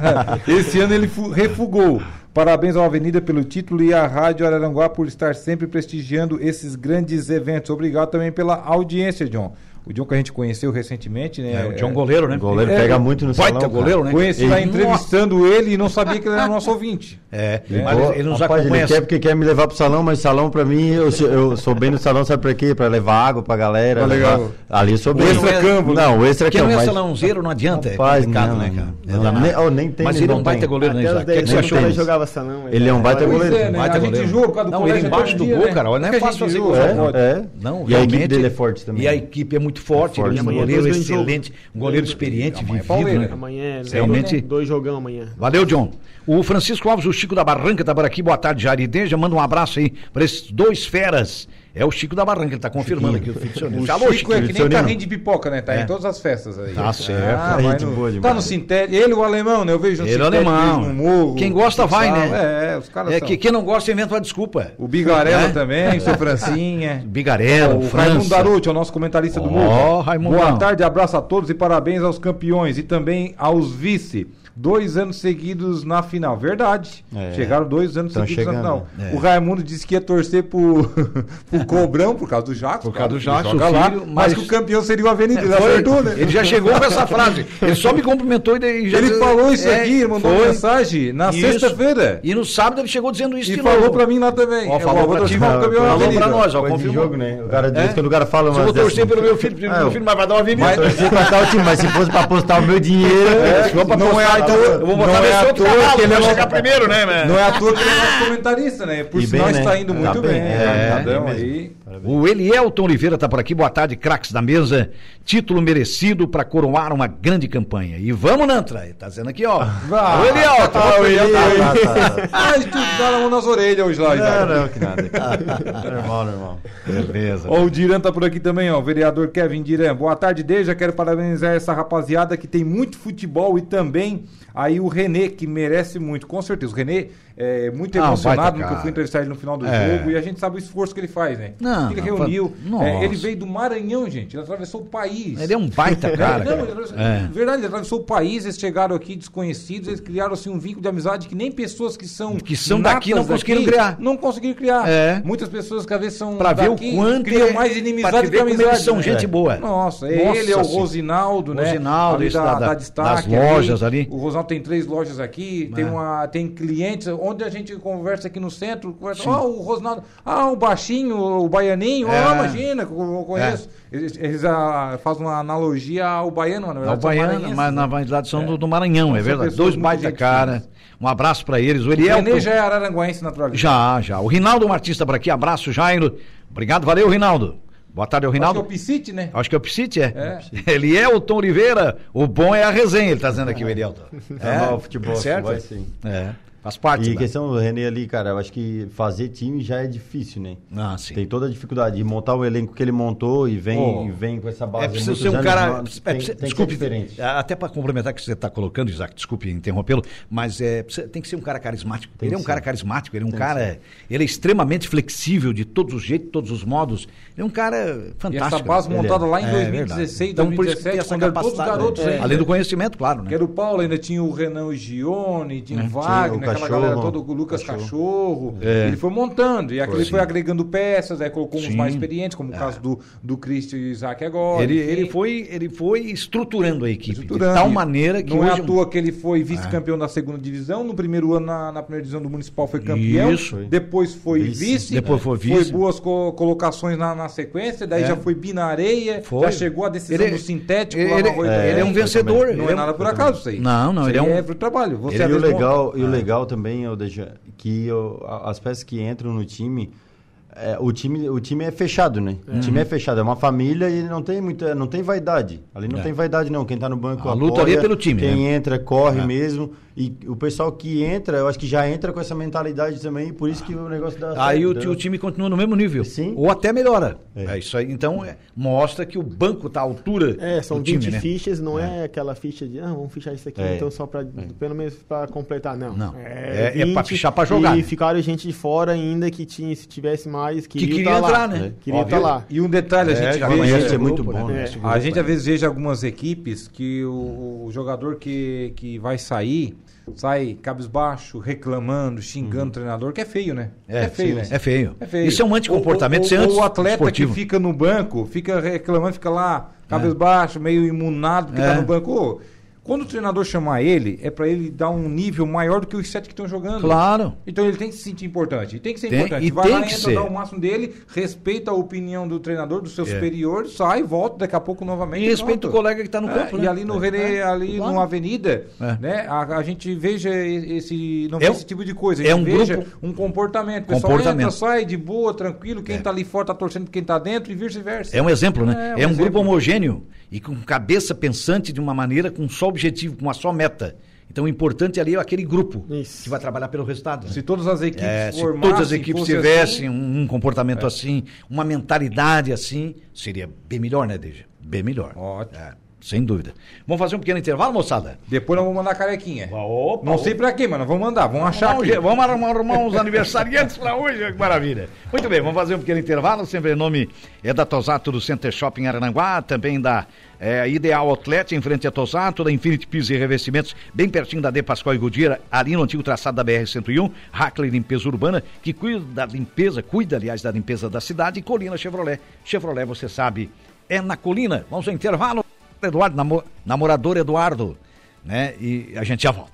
S3: Esse ano ele fu- refugou. Parabéns ao Avenida pelo título e à Rádio Araranguá por estar sempre prestigiando esses grandes eventos. Obrigado também pela audiência, John. O John que a gente conheceu recentemente, né?
S2: É, o John Goleiro, né?
S4: O goleiro
S3: É,
S4: pega muito no
S2: baita
S4: salão.
S2: goleiro,
S4: cara.
S2: né?
S3: Conheci
S2: Ele-
S3: lá entrevistando ele e não sabia que ele era nosso ouvinte.
S2: É,
S4: Ele,
S2: mas
S4: pô,
S2: ele nos
S4: rapaz,
S2: acompanha.
S4: ele quer porque quer me levar pro salão, mas salão pra mim, eu, sou- eu sou bem no salão, sabe pra quê? Pra levar água pra galera.
S3: Tá legal.
S4: levar- Ali eu sou
S3: O
S4: bem.
S3: extra-campo, né?
S4: Não, o extra
S2: Quem
S4: campo.
S2: não é salãozeiro não adianta,
S4: Rapaz,
S2: é complicado,
S4: não,
S2: né, cara? É
S4: não,
S2: danado.
S4: nem- oh, nem tem,
S2: mas ele é um
S4: não
S2: baita goleiro, né,
S5: Até os
S2: Isaac? O que, é
S5: 10
S2: que você
S5: anos
S2: achou?
S5: eu
S4: tênis.
S5: jogava salão.
S4: Ele é um baita
S3: Pois
S4: goleiro.
S3: é, né?
S2: Baita
S3: A gente
S2: goleiro.
S3: joga por causa do
S2: Não, ele embaixo do gol,
S3: né?
S2: cara, não é fácil fazer gol.
S4: É, é.
S2: Não,
S4: e a equipe dele é forte também.
S2: E a equipe é muito forte,
S4: forte.
S2: ele é um
S5: Amanhã
S2: goleiro
S5: dois grandes
S2: excelente, um goleiro experiente,
S3: Amanhã é
S2: vivido,
S3: pauleira.
S2: né?
S5: Amanhã é
S2: Realmente-
S5: dois jogão amanhã.
S2: Valeu, John. O Francisco Alves, o Chico da Barranca, tá por aqui. Boa tarde, Jarideja. Manda um abraço aí para esses dois feras. É o Chico da Barranca, ele tá confirmando aqui o ficcionista.
S3: O
S2: Alô,
S3: Chico é que nem carrinho de pipoca, né? Tá
S2: É.
S3: em todas as festas aí.
S2: Tá certo.
S3: Ah,
S4: É
S3: vai
S4: gente
S3: no,
S4: boa
S3: tá no Sintético. Ele, o alemão, né? Eu vejo no
S2: Ele, o
S3: Sintético,
S2: alemão.
S3: no morro.
S2: Quem gosta vai, né?
S3: É, os caras
S2: É
S3: são.
S2: que quem não gosta inventa uma desculpa.
S3: O Bigarella
S2: É?
S3: também, o seu Francinha.
S2: Bigarela,
S3: o
S2: o
S3: Raimundo
S2: França.
S3: Darucci é o nosso comentarista do
S2: Ó,
S3: Morro.
S2: Raimundão.
S3: Boa tarde, abraço a todos e parabéns aos campeões e também aos vice. Dois anos seguidos na final. Verdade.
S4: É.
S3: Chegaram dois anos
S4: Tão
S3: seguidos na
S4: chegando,
S3: final.
S2: né?
S3: O Raimundo disse que ia torcer pro, pro Cobrão por causa do Jacques.
S2: Por causa do o
S3: lá,
S2: filho,
S3: mas...
S2: mas-
S3: que o campeão seria o Avenida. Ele acertou, né?
S2: Ele já chegou com essa frase. Ele só me cumprimentou e daí já
S3: Ele falou isso
S2: É,
S3: aqui, mandou uma
S2: foi.
S3: mensagem na sexta-feira.
S2: E no sábado ele chegou dizendo isso
S3: E
S2: de
S3: falou
S2: novo.
S3: pra mim lá também.
S2: Ó,
S3: Eu
S2: falou pra ti, falou
S3: Avenida.
S2: pra nós, ó, confirmou.
S4: jogo, né? O cara diz
S2: É?
S4: quando o cara fala
S2: Se eu vou torcer pelo meu filho,
S4: Ah,
S2: meu
S4: eu-
S2: filho vai dar uma avenida.
S4: Vai torcer pra tal time, mas se fosse pra apostar o meu dinheiro.
S2: É, se for pra
S3: não é
S2: então
S3: toa-
S2: eu vou botar
S3: não é
S2: nesse
S3: à
S2: outro cavalo,
S3: que ele
S2: vai
S3: é
S2: chegar primeiro, né, man?
S3: Não é à toa que ele é nosso comentarista, né? Por
S4: E
S3: sinal
S4: bem,
S3: está
S4: né?
S3: indo
S4: Tá
S3: muito
S4: bem,
S3: bem.
S4: é,
S3: Tadão
S4: bem
S3: aí.
S2: O Elielton Oliveira tá por aqui, boa tarde, craques da mesa. Título merecido para coroar uma grande campanha. E vamos, Nantra, tá dizendo aqui, ó. O Elielton.
S3: Ah, o Elielton.
S4: Tá, tá, tá.
S3: Ai, tu dá na mão nas orelhas hoje lá,
S4: Não, não, que nada. normal, normal.
S2: Beleza.
S3: Ó, o Diran tá por aqui também, ó. O vereador Kevin Diran. Boa tarde, Deja. Quero parabenizar essa rapaziada que tem muito futebol e também Aí o Renê, que merece muito, com certeza. O Renê é muito
S2: Ah,
S3: emocionado
S2: baita
S3: no que eu fui entrevistar ele no final do
S2: É.
S3: jogo e a gente sabe o esforço que ele faz, né?
S2: Não,
S3: ele
S2: não,
S3: reuniu. é, ele veio do Maranhão, gente. Ele atravessou o país.
S2: Ele é um baita cara.
S3: Não, ele
S2: É.
S3: Verdade, ele atravessou o país, eles chegaram aqui desconhecidos, eles criaram assim, um vínculo de amizade que nem pessoas que são.
S2: Que são daqui não conseguiram criar.
S3: Não conseguiram criar.
S2: É.
S3: Muitas pessoas que às vezes são.
S2: Pra ver o
S3: daqui,
S2: quanto
S3: criam
S2: é-
S3: mais inimizade que amizade.
S2: eles são
S3: né?
S2: gente boa.
S3: Nossa,
S2: Nossa
S3: ele é o. Rosinaldo, né?
S2: Rosinaldo,
S3: da,
S2: da-
S3: da
S2: das lojas ali.
S3: O Rosinaldo tem três lojas aqui, tem,
S2: É.
S3: uma, tem clientes, onde a gente conversa aqui no centro, conversa, ó, o Rosinaldo, ah, o baixinho, o baianinho,
S2: É.
S3: ó, imagina, eu eu conheço. Eles, eles, ah, fazem uma analogia ao baiano, na
S2: É o
S3: verdade. são
S2: Baiano, mas
S3: né?
S2: na verdade são do, do Maranhão, é verdade. Dois baita cara. Um abraço pra eles. O
S3: O. Renê já é araranguense naturalmente.
S2: Já, já. O Rinaldo Martista por aqui. Abraço, Jairo. Obrigado, valeu, Rinaldo. Boa tarde, ao
S3: Acho que é
S2: Rinaldo.
S3: o Piscite, né?
S2: Acho que é o Psite, é. Ele é o Tom Oliveira, o bom é a resenha, ele tá dizendo aqui, o Elielton.
S4: É, o futebol,
S2: certo?
S4: vai sim.
S2: É, faz parte.
S4: E
S2: da-
S4: questão do René ali, cara, eu acho que fazer time já é difícil, né?
S2: Ah, sim.
S4: Tem toda a dificuldade de montar o elenco que ele montou e vem,
S2: Oh.
S4: e vem com essa base.
S2: É preciso ser um
S4: anos,
S2: cara. é
S4: tem,
S2: preciso-
S4: tem
S2: desculpe,
S4: que ser diferente.
S2: até para complementar o que você está colocando, Isaac, desculpe interrompê-lo, mas é, tem que ser um cara carismático.
S4: Tem
S2: ele é um cara
S4: ser.
S2: carismático, ele é um
S4: Tem
S2: cara. Ele é extremamente flexível de todos os jeitos, de todos os modos. Ele é um cara
S3: E
S2: fantástico.
S3: essa base
S2: Ele é.
S3: montada lá em
S2: É,
S3: 2016,
S2: verdade. Então, por isso que tem
S3: 2017,
S2: essa
S3: quando eram todos garotos
S2: é,
S3: ainda.
S2: Além do conhecimento, claro, né?
S3: Que era o Paulo, ainda tinha o Renan Gione, tinha o Wagner, aquela galera toda, o Lucas Cachorro.
S2: É.
S3: Ele foi montando, e aquele foi agregando peças, aí colocou uns mais experientes, como o caso do, do Cristo e Isaac agora.
S2: Ele, ele, foi, ele foi estruturando a equipe
S3: Estruturando.
S2: de tal maneira que
S3: Não é à toa que ele foi vice-campeão da segunda divisão. No primeiro ano, na, na primeira divisão do Municipal, foi campeão.
S2: Isso.
S3: Depois foi
S4: Vice.
S2: Depois foi vice.
S3: boas co- colocações na, na sequência. Daí
S2: É.
S3: já foi bi na areia.
S2: Foi.
S3: Já chegou a decisão
S2: Ele-
S3: do sintético.
S2: ele- ele-
S3: Arroio
S2: ele é um vencedor.
S3: Não é nada por acaso isso aí.
S2: Não, não,
S3: Isso
S2: ele é um-
S3: é pro trabalho. Você
S4: Ele, e o legal, e o
S2: É.
S4: legal também, deixo, que eu- as peças que entram no time, é, o time, o time é fechado, né? O time é fechado, é uma família e não tem muita, não tem vaidade. Ali não
S2: É.
S4: tem vaidade não. Quem tá no banco
S2: A luta ali é pelo time,
S4: Quem
S2: né?
S4: entra corre
S2: É.
S4: mesmo e o pessoal que entra, eu acho que já entra com essa mentalidade também, e por isso que o negócio dá
S2: Aí o,
S4: entendeu?
S2: o time continua no mesmo nível.
S4: Sim.
S2: Ou até melhora. É,
S4: É.
S2: isso aí. Então, é, mostra que o banco está à altura
S5: É, são
S2: do
S5: 20
S2: time, né?
S5: fichas, não é. aquela ficha de, ah, vamos fichar isso aqui,
S4: É.
S5: então só para pelo menos para completar, não.
S2: Não. É- é pra fichar pra jogar,
S5: E
S2: né?
S5: ficaram gente de fora ainda que tinha, se tivesse mais,
S2: Que
S5: queria
S2: queria
S5: tá
S2: entrar,
S5: lá.
S2: né?
S5: Queria estar lá.
S3: E um detalhe, a
S2: É,
S3: gente
S2: esse
S4: é muito bom,
S2: né?
S5: né?
S3: A gente
S2: é.
S3: às vezes veja algumas equipes que o, o jogador que, que vai sair sai cabisbaixo, reclamando, xingando o treinador, que é feio, né?
S2: É,
S3: feio,
S2: sim,
S3: né?
S2: é feio.
S3: É feio.
S2: Isso é um anticomportamento, é
S3: ou- ou o atleta
S2: antiesportivo.
S3: que fica no banco, fica reclamando, fica lá, cabisbaixo, meio imunado, porque
S2: É.
S3: tá no banco. Ô, quando o treinador chamar ele, é pra ele dar um nível maior do que os sete que estão jogando.
S2: Claro.
S3: Então ele tem que se sentir importante. Tem que ser
S2: Tem-
S3: importante.
S2: e
S3: Vai
S2: tem
S3: lá,
S2: que
S3: entra,
S2: ser.
S3: dá o máximo dele, respeita a opinião do treinador, do seu
S2: É.
S3: superior, sai, volta daqui a pouco novamente.
S2: E respeita o colega que está no
S3: É,
S2: campo, né?
S3: E ali no René, ali
S2: claro.
S3: no Avenida,
S2: É.
S3: né? A, a gente veja esse. Não
S2: É
S3: esse tipo de coisa. A
S2: é
S3: gente
S2: um
S3: veja
S2: grupo-
S3: um comportamento. O pessoal
S2: Comportamento.
S3: entra, sai de boa, tranquilo. Quem
S2: É.
S3: tá ali fora tá torcendo quem tá dentro e vice-versa.
S2: É um exemplo, né?
S3: É,
S2: É,
S3: um
S2: um grupo homogêneo e com cabeça pensante de uma maneira, com um só objetivo, com uma só meta. Então o importante ali é aquele grupo
S5: Isso.
S2: que vai trabalhar pelo resultado. né?
S3: Se todas as equipes
S2: É, se todas as equipes tivessem
S3: assim,
S2: um, comportamento assim, uma mentalidade assim, seria bem melhor, né, Deja? Bem melhor.
S3: Ótimo.
S2: É, sem dúvida. Vamos fazer um pequeno intervalo, moçada?
S3: Depois nós vamos mandar carequinha.
S2: Opa,
S3: Não sei pra quê, mas nós vamos mandar. Vamos achar
S2: Vamos,
S3: aqui.
S2: vamos arrumar, arrumar uns aniversariantes para hoje, que maravilha. Muito bem, vamos fazer um pequeno intervalo, sempre em nome é da Tosato do Center Shopping Arananguá, também da é, Ideal Outlet, em frente a Tosato, da Infinity Pisos e Revestimentos, bem pertinho da De Pascoal e Gudira, ali no antigo traçado da BR-101, Hackley Limpeza Urbana, que cuida da limpeza, cuida, aliás, da limpeza da cidade, e Colina Chevrolet. Chevrolet, você sabe, é na Colina. Vamos ao intervalo, Eduardo, namo- namorador Eduardo, né? E a gente já volta.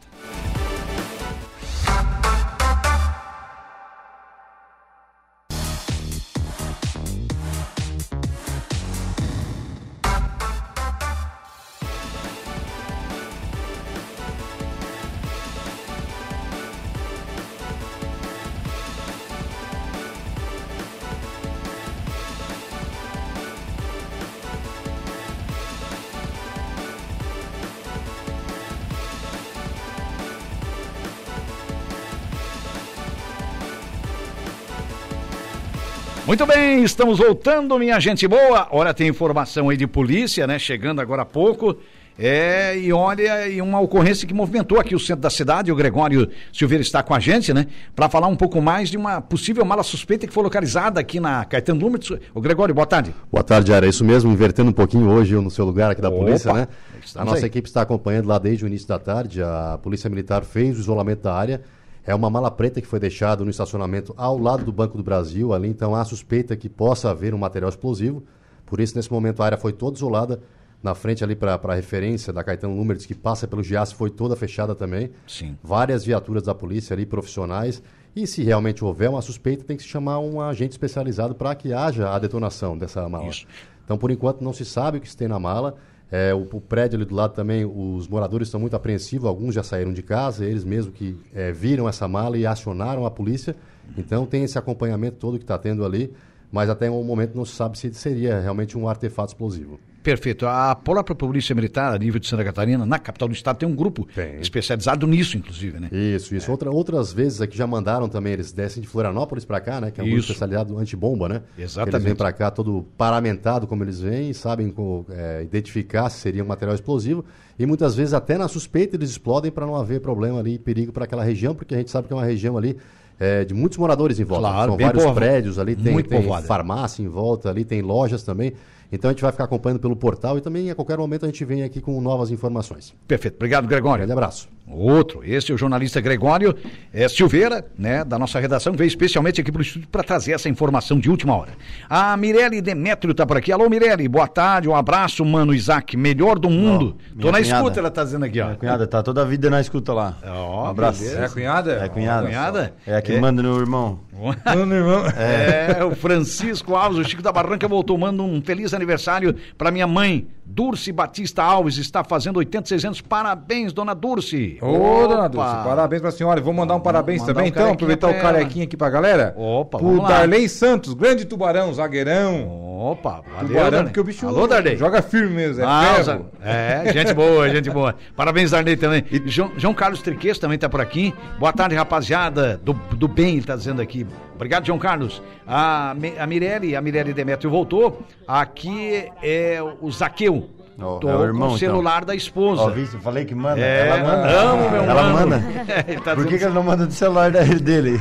S2: Muito bem, estamos voltando, minha gente boa. Olha, tem informação aí de polícia, né? Chegando agora há pouco. É, e olha, e uma ocorrência que movimentou aqui o centro da cidade, o Gregório Silveira está com a gente, né? Para falar um pouco mais de uma possível mala suspeita que foi localizada aqui na Caetano Lumertz. O Gregório, boa tarde.
S7: Boa tarde, Ara. Isso mesmo, invertendo um pouquinho hoje eu no seu lugar aqui da
S2: Opa,
S7: polícia, né? A nossa
S2: aí.
S7: equipe está acompanhando lá desde o início da tarde. A Polícia Militar fez o isolamento da área. É uma mala preta que foi deixada no estacionamento ao lado do Banco do Brasil. Ali, então, há suspeita que possa haver um material explosivo. Por isso, nesse momento, a área foi toda isolada. Na frente ali para a referência da Caetano Números, que passa pelo Giasse, foi toda fechada também.
S2: Sim.
S7: Várias viaturas da polícia ali, profissionais. E se realmente houver uma suspeita, tem que se chamar um agente especializado para que haja a detonação dessa mala.
S2: Isso.
S7: Então, por enquanto, não se sabe o que se tem na mala. É, o, o prédio ali do lado também, os moradores estão muito apreensivos, alguns já saíram de casa, eles mesmos que é, viram essa mala e acionaram a polícia. Então, tem esse acompanhamento todo que está tendo ali, mas até o momento não se sabe se seria realmente um artefato explosivo.
S2: Perfeito. A própria Polícia Militar, a nível de Santa Catarina, na capital do estado, tem um grupo
S7: Tem.
S2: especializado nisso, inclusive, né?
S7: Isso, isso. Outra, outras vezes aqui já mandaram também, eles descem de Florianópolis para cá, né? Que é um grupo
S2: Isso.
S7: especializado antibomba, né?
S2: Exatamente.
S7: Eles vêm para cá todo paramentado como eles vêm, sabem é, identificar se seria um material explosivo e muitas vezes até na suspeita eles explodem para não haver problema ali, perigo para aquela região, porque a gente sabe que é uma região ali é, de muitos moradores em volta.
S2: Claro,
S7: São vários
S2: povo-
S7: prédios ali, tem, tem farmácia em volta ali, tem lojas também. Então a gente vai ficar acompanhando pelo portal e também a qualquer momento a gente vem aqui com novas informações.
S2: Perfeito. Obrigado, Gregório.
S7: Grande abraço.
S2: Outro, esse é o jornalista Gregório eh, Silveira, né, da nossa redação, veio especialmente aqui para o estúdio para trazer essa informação de última hora. A Mirelle Demétrio está por aqui. Alô, Mirelle, boa tarde, um abraço, mano Isaac, melhor do mundo. Tô
S4: minha
S2: na
S4: cunhada.
S2: escuta, ela tá dizendo aqui, ó.
S4: Minha cunhada tá toda a vida na escuta lá.
S2: Ó,
S4: um abraço.
S2: beleza.
S3: É a cunhada?
S4: É a cunhada.
S2: Cunhada?
S4: É a que
S2: É.
S4: manda no irmão.
S3: Mano, irmão.
S2: É, o Francisco Alves, o Chico da Barranca voltou, manda um feliz aniversário para minha mãe, Durce Batista Alves, está fazendo 86 anos. Parabéns, dona Durce.
S3: Ô, dona
S2: Opa.
S3: Dulce, parabéns pra senhora. Vou mandar um parabéns
S2: mandar
S3: também,
S2: um
S3: então, aproveitar o
S2: ela.
S3: carequinha aqui pra galera.
S2: Opa,
S3: Pro
S2: vamos lá.
S3: Darley Santos, grande tubarão, zagueirão.
S2: Opa, valeu,
S3: tubarão,
S2: Darley.
S3: porque o bicho
S2: Alô, Darley.
S3: joga firme mesmo, é
S2: Ah. É, gente boa, gente boa. Parabéns, Darley, também. E João, João Carlos Triques também tá por aqui. Boa tarde, rapaziada. Do, do bem, ele tá dizendo aqui. Obrigado, João Carlos. A, a Mirelle, a Mirelle Demetrio voltou. Aqui é o Zaqueu.
S4: Ó,
S2: Tô
S4: é o
S2: com
S4: irmão,
S2: o celular da esposa.
S4: Ó, visto? Eu falei que manda.
S2: É,
S4: ela manda.
S2: amo, meu
S4: Ela
S2: mano.
S4: manda.
S2: ele, tá
S4: Por que, que ela não manda do celular dele?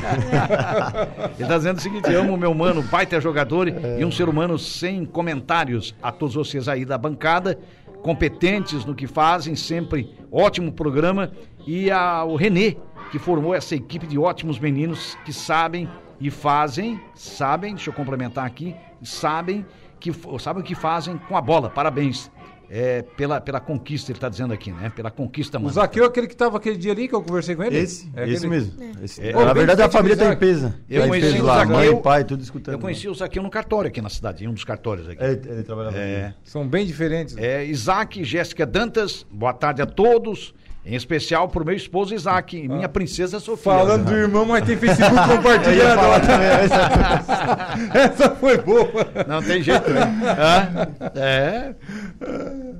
S2: ele tá dizendo o seguinte: amo meu mano, baita jogador e um ser humano sem comentários. A todos vocês aí da bancada, competentes no que fazem, sempre ótimo programa. E ao Renê, que formou essa equipe de ótimos meninos que sabem e fazem, sabem, deixa eu complementar aqui, sabem que sabem o que fazem com a bola. Parabéns. É, pela, pela conquista, ele está dizendo aqui, né? Pela conquista,
S3: O
S2: mano.
S3: Zaqueu é aquele que tava aquele dia ali que eu conversei com ele?
S4: Esse,
S3: É
S4: esse
S3: aquele-
S4: mesmo. Esse-
S2: É.
S4: Na verdade, a família
S3: do
S4: tá em
S3: Isaac.
S4: peso.
S2: Eu
S4: Tá em
S2: conheci
S4: peso
S2: o
S4: lá,
S2: Zaqueu-
S4: mãe, pai, tudo escutando.
S2: Eu conheci o Zaqueu no cartório aqui na cidade, em um dos cartórios aqui.
S4: Ele, ele trabalhava
S2: É.
S3: São bem diferentes.
S2: É, Isaac, Jéssica Dantas, boa tarde a todos. Em especial pro meu esposo Isaac e minha princesa Sofia.
S3: Falando do irmão, mas tem Facebook compartilhando. Essa foi boa.
S2: Não tem jeito, né? É,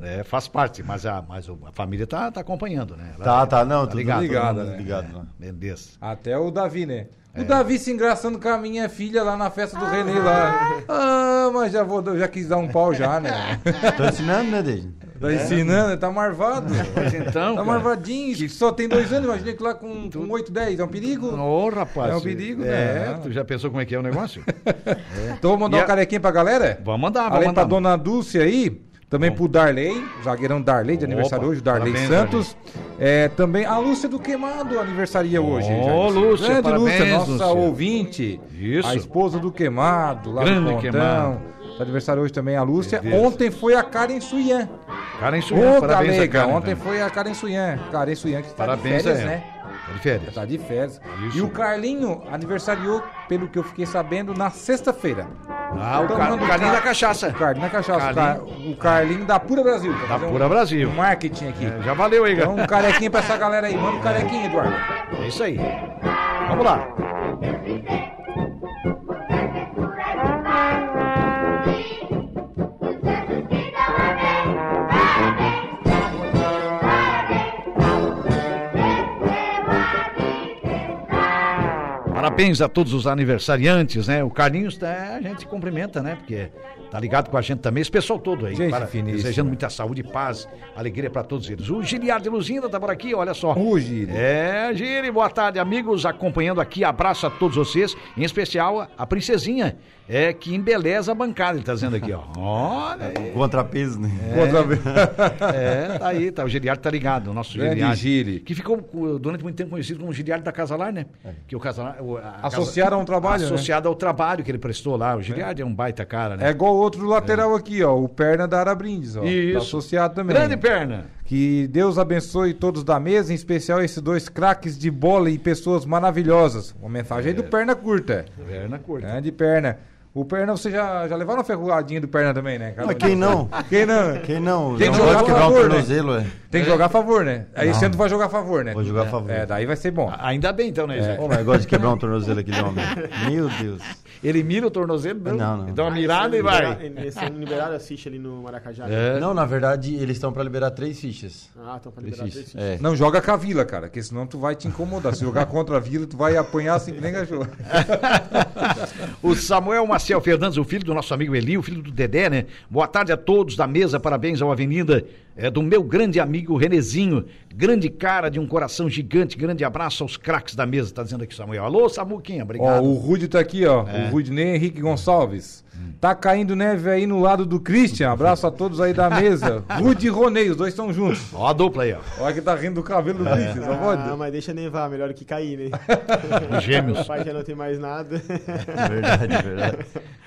S2: é, faz parte, mas a, mas a família tá, tá acompanhando, né? Ela-
S4: Tá, tá, não, tudo
S2: ligado,
S3: ligado, né?
S4: ligado, né?
S2: Beleza.
S3: Até o Davi, né?
S2: É.
S3: O Davi se engraçando com a minha filha lá na festa do Renê lá. Ah, mas já vou, já quis dar um pau já, né?
S4: Tô ensinando, né, Deide?
S3: Tá ensinando, tá marvado.
S2: Mas então,
S3: Tá
S2: cara,
S3: marvadinho, que só tem dois anos, imagina que lá com, com 8, 10, é um perigo.
S2: Ô, rapaz.
S3: É um perigo,
S2: É,
S3: né?
S2: tu já pensou como é que é o negócio?
S3: Então vou mandar
S2: E
S3: um
S2: a-
S3: carequinha pra galera?
S2: Vamos mandar, vamos
S3: Além
S2: mandar.
S3: pra dona Dulce aí, também pro Darley, zagueirão Darley, de
S2: Opa,
S3: aniversário hoje, o Darley
S2: parabéns,
S3: Santos. É, também a Lúcia do Queimado aniversaria hoje.
S2: Ô,
S3: Jairson.
S2: Lúcia,
S3: Grande
S2: parabéns,
S3: Lúcia, nossa
S2: Lúcia.
S3: ouvinte.
S2: Isso.
S3: A esposa do Queimado, lá
S2: Grande
S3: Pontão.
S2: Queimado.
S3: Tá aniversário hoje também a Lúcia. Ontem foi a Karen Suyan.
S2: Karen Suyan, parabéns a
S3: galega,
S2: Karen,
S3: ontem foi a Karen Suyan. Karen Suyan que está
S2: Parabéns
S3: de férias, né?
S2: Tá de férias.
S3: Tá de férias.
S2: Isso.
S3: E o Carlinho aniversariou, pelo que eu fiquei sabendo, na sexta-feira.
S2: Ah, o
S3: Então,
S2: Car-
S3: o
S2: Carlinho
S3: Car-
S2: da Cachaça.
S3: O Carlinho da Cachaça. o
S2: Carlinho.
S3: Car- O Carlinho da Pura Brasil.
S2: Da Pura Brasil.
S3: Um marketing aqui.
S2: É, já valeu aí,
S3: Então,
S2: cara.
S3: um carequinha pra essa galera aí. Manda um carequinha, Eduardo.
S2: É isso aí. Vamos lá. Parabéns a todos os aniversariantes, né? O Carlinhos, tá, a gente cumprimenta, né? Porque tá ligado com a gente também, esse pessoal todo aí.
S3: Gente
S2: para-
S3: finíssima.
S2: desejando muita saúde, paz, alegria pra todos eles. O Giliardo de Luzinda tá por aqui, olha só.
S3: Ô, Gili.
S2: É, Gili, boa tarde, amigos, acompanhando aqui, abraço a todos vocês, em especial a- princesinha, é, que embeleza a bancada, ele tá dizendo aqui, ó. Olha aí.
S4: Contrapeso, né?
S3: Outra vez.
S2: É, tá aí, tá, o Giliardo tá ligado, o nosso Giliardo.
S3: Gili.
S2: Que ficou durante muito tempo conhecido como Giliardo da Casalar, né? Que o Casalar... o- a Casa-
S3: Associado a um trabalho, né?
S2: Associado ao trabalho que ele prestou lá. O Giliardo é, um baita cara, né?
S3: É igual o outro lateral aqui, ó. O Perna da Arabrindes, ó.
S2: Isso.
S3: Tá associado também.
S2: Grande perna.
S3: Que Deus abençoe todos da mesa, em especial esses dois craques de bola e pessoas maravilhosas. Uma mensagem aí do Perna Curta.
S2: Perna curta.
S3: Grande Perna. O Perna, você já, já levaram uma ferroadinha do Perna também, né?
S4: Mas quem não?
S3: Quem não?
S4: Quem não?
S3: Tem que
S4: não
S3: jogar a favor, né?
S4: é.
S3: Tem que jogar a favor, né? Aí ano tu vai jogar a favor, né?
S4: Vou jogar a favor.
S3: É, daí vai ser bom.
S2: Ainda bem, então, né, Zé?
S4: Ô, mas gosta de quebrar um tornozelo aqui de homem. Meu Deus.
S2: Ele mira o tornozelo, não?
S4: Não, não.
S2: Dá uma mirada e vai.
S5: Esse ano liberaram as fichas ali no Maracajá.
S2: É.
S4: Não, na verdade, eles estão pra liberar três fichas.
S5: Ah, estão pra liberar três fichas.
S4: É.
S3: Não joga com a Vila, cara, porque senão tu vai te incomodar. Se jogar contra a Vila, tu vai apanhar assim que nem cachorro.
S2: O Samuel Maciel Fernandes, o filho do nosso amigo Eli, o filho do Dedé, né? Boa tarde a todos da mesa, parabéns ao Avenida, é, do meu grande amigo Renezinho, grande cara de um coração gigante, grande abraço aos craques da mesa, tá dizendo aqui o Samuel. Alô, Samuquinha,
S3: Ó,
S2: obrigado.
S3: o Rude tá aqui, ó. O Rudney Henrique Gonçalves. Tá caindo neve aí no lado do Christian. Abraço a todos aí da mesa. Rude e Ronei, os dois estão juntos.
S2: Ó a dupla aí, ó.
S3: Olha que tá rindo do cabelo do Christian, só
S5: Ah,
S3: pode.
S5: mas deixa nevar, melhor que cair, né?
S2: Os gêmeos.
S5: O pai já não tem mais nada.
S4: Verdade, verdade.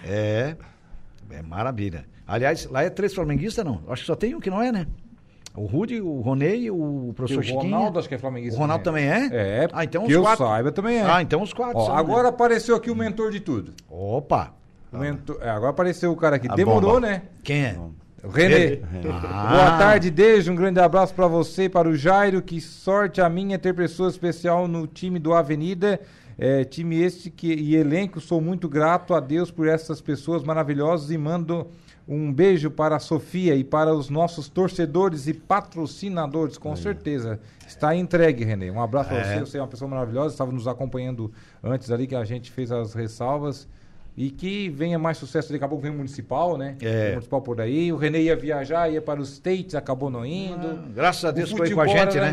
S2: É, é maravilha. Aliás, lá é três flamenguistas, não? Acho que só tem um que não é, né? O Rude, o Ronei, o
S3: E
S2: professor
S3: o
S2: Chiquinho.
S3: Ronaldo acho que é flamenguista.
S2: O Ronaldo também é?
S3: É,
S2: Ah, então
S3: que
S2: os
S3: eu
S2: quatro.
S3: saiba também é.
S2: Ah, então os quatro.
S3: Ó, agora apareceu aqui o mentor de tudo.
S2: Opa!
S3: O mentor- é, agora apareceu o cara aqui.
S4: A
S3: Demorou,
S4: bomba.
S3: né?
S2: Quem é?
S3: O Renê.
S2: Ah.
S3: Boa tarde, Dejo. Um grande abraço pra você, para o Jairo. Que sorte a minha ter pessoa especial no time do Avenida. É, time este que, e elenco. Sou muito grato a Deus por essas pessoas maravilhosas e mando um beijo para a Sofia e para os nossos torcedores e patrocinadores, com certeza. Está entregue, Renê. Um abraço para você. Você é uma pessoa maravilhosa. Estava nos acompanhando antes ali que a gente fez as ressalvas. E que venha mais sucesso. Daqui a pouco vem o municipal, né?
S2: É.
S3: O municipal por aí. O Renê ia viajar, ia para os States, acabou não indo.
S2: Graças a Deus aí com a gente, né?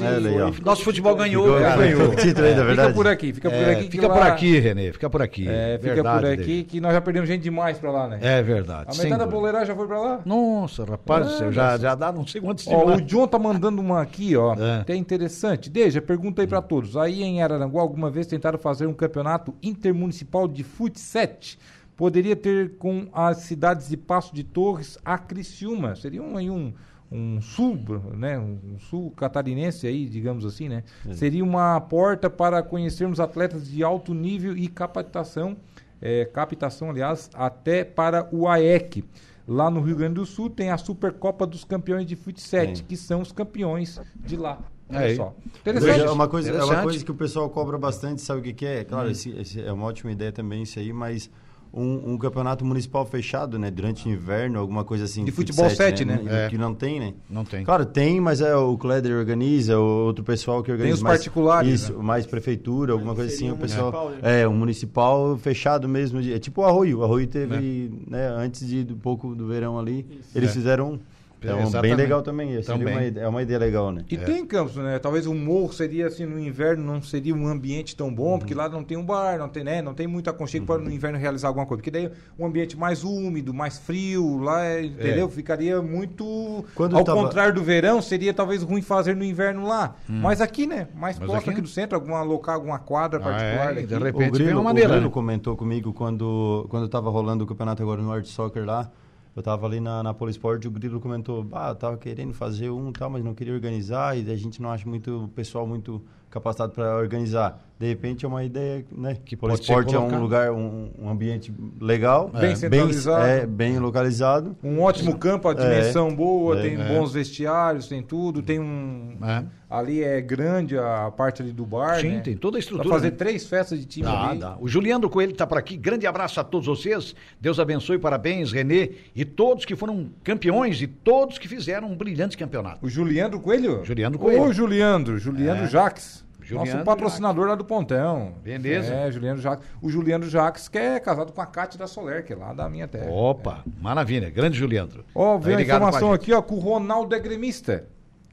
S4: É, legal.
S3: foi-
S2: Nosso futebol ganhou,
S4: Ficou-
S2: cara.
S4: ganhou. Título aí, da
S3: Fica
S4: verdade.
S3: por aqui, fica por
S2: É,
S3: aqui. que
S2: fica
S3: lá-
S2: por aqui, Renê. Fica por aqui.
S3: É, fica
S2: Verdade,
S3: por aqui
S2: David.
S3: que nós já perdemos gente demais pra lá, né?
S2: É verdade.
S3: A metade da boleiragem já foi pra lá?
S2: Nossa, rapaz, céu, já, já dá não sei quantos
S3: Ó, o John tá mandando uma aqui, ó.
S2: É.
S3: Até interessante. Deja, pergunta aí pra todos. Aí em Araranguá, alguma vez tentaram fazer um campeonato intermunicipal de fut 7? Poderia ter com as cidades de Passo de Torres a Criciúma. Seria um, aí um, um sul, né? Um sul catarinense aí, digamos assim, né? Seria uma porta para conhecermos atletas de alto nível e capacitação, é, captação, aliás, até para o AEC. Lá no Rio Grande do Sul tem a Supercopa dos Campeões de Fut 7,
S4: Tem.
S3: que são os campeões de lá. Olha
S2: Aí.
S3: só. Interessante.
S4: é uma coisa, é uma coisa que o pessoal cobra bastante, sabe o que, que é? Claro, esse, esse é uma ótima ideia também isso aí, mas um, um campeonato municipal fechado, né? Durante o inverno, alguma coisa assim.
S3: De
S4: fut
S3: futebol
S4: sete,
S3: sete, né?
S2: É.
S4: Que não tem, né?
S2: Não tem.
S4: Claro, tem, mas é o Kleder organiza, o outro pessoal que organiza.
S3: os
S4: mais-
S3: particulares,
S4: Isso,
S3: né?
S4: mais prefeitura, alguma coisa assim.
S5: seria
S4: O
S5: um
S4: pessoal.
S5: municipal, né?
S4: É, um municipal fechado mesmo. de- é tipo o Arroio. O Arroio teve, né? antes de um pouco do verão ali, eles
S2: É.
S4: fizeram um. Então, bem
S2: Exatamente.
S4: legal também. Seria
S2: Também.
S4: uma ide- é uma ideia legal, né?
S3: E tem campos, né? Talvez o morro seria assim no inverno não seria um ambiente tão bom, porque lá não tem um bar, não tem, né? Não tem muito aconchego para no inverno realizar alguma coisa. Porque daí um ambiente mais úmido, mais frio, lá, é, entendeu? Ficaria muito
S4: Quando
S3: ao
S4: tava-
S3: contrário do verão, seria talvez ruim fazer no inverno lá. Mas aqui, né? Mais próximo
S2: aqui-
S3: aqui do centro, alguma local, alguma quadra
S2: Ah,
S3: particular
S2: é, de
S4: O
S2: repente vem
S4: Grilo,
S2: uma
S4: o
S2: maneira.
S4: Grilo
S2: né?
S4: comentou comigo quando, quando tava rolando o campeonato agora no Art Soccer lá. Eu tava ali na, na Polisport e o Grilo comentou, ah, eu tava querendo fazer um tal, mas não queria organizar e a gente não acha muito o pessoal muito capacitado para organizar. De repente é uma ideia, né?
S2: Que pode
S4: Polisport
S2: ser
S4: é um lugar, um, um ambiente legal,
S3: Bem centralizado.
S4: é, bem localizado.
S3: Um ótimo campo, a dimensão boa,
S4: É,
S3: tem
S2: é.
S3: bons vestiários, tem tudo, tem um.
S2: É.
S3: Ali é grande a parte ali do bar.
S2: Sim,
S3: né?
S2: tem toda a
S3: Pra
S2: estrutura.
S3: fazer
S2: né?
S3: três festas de time
S2: Dá,
S3: ali.
S2: dá. O Juliano Coelho está por aqui. Grande abraço a todos vocês. Deus abençoe, parabéns, Renê e todos que foram campeões e todos que fizeram um brilhante campeonato.
S3: O Juliandro Coelho?
S2: Juliandro Coelho.
S3: Ô, Juliandro, Juliandro
S2: É.
S3: Jaques.
S2: Juliano
S3: Nosso patrocinador lá do Pontão.
S2: Beleza.
S3: É, Juliano Jacques. O Juliano Jacques, que é casado com a Cátia da Soler, que é lá da minha terra.
S2: Opa, maravilha. Grande Juliandro.
S3: Ó,
S2: Tá
S3: veio a
S2: com
S3: informação aqui, ó, que o Ronaldo é gremista.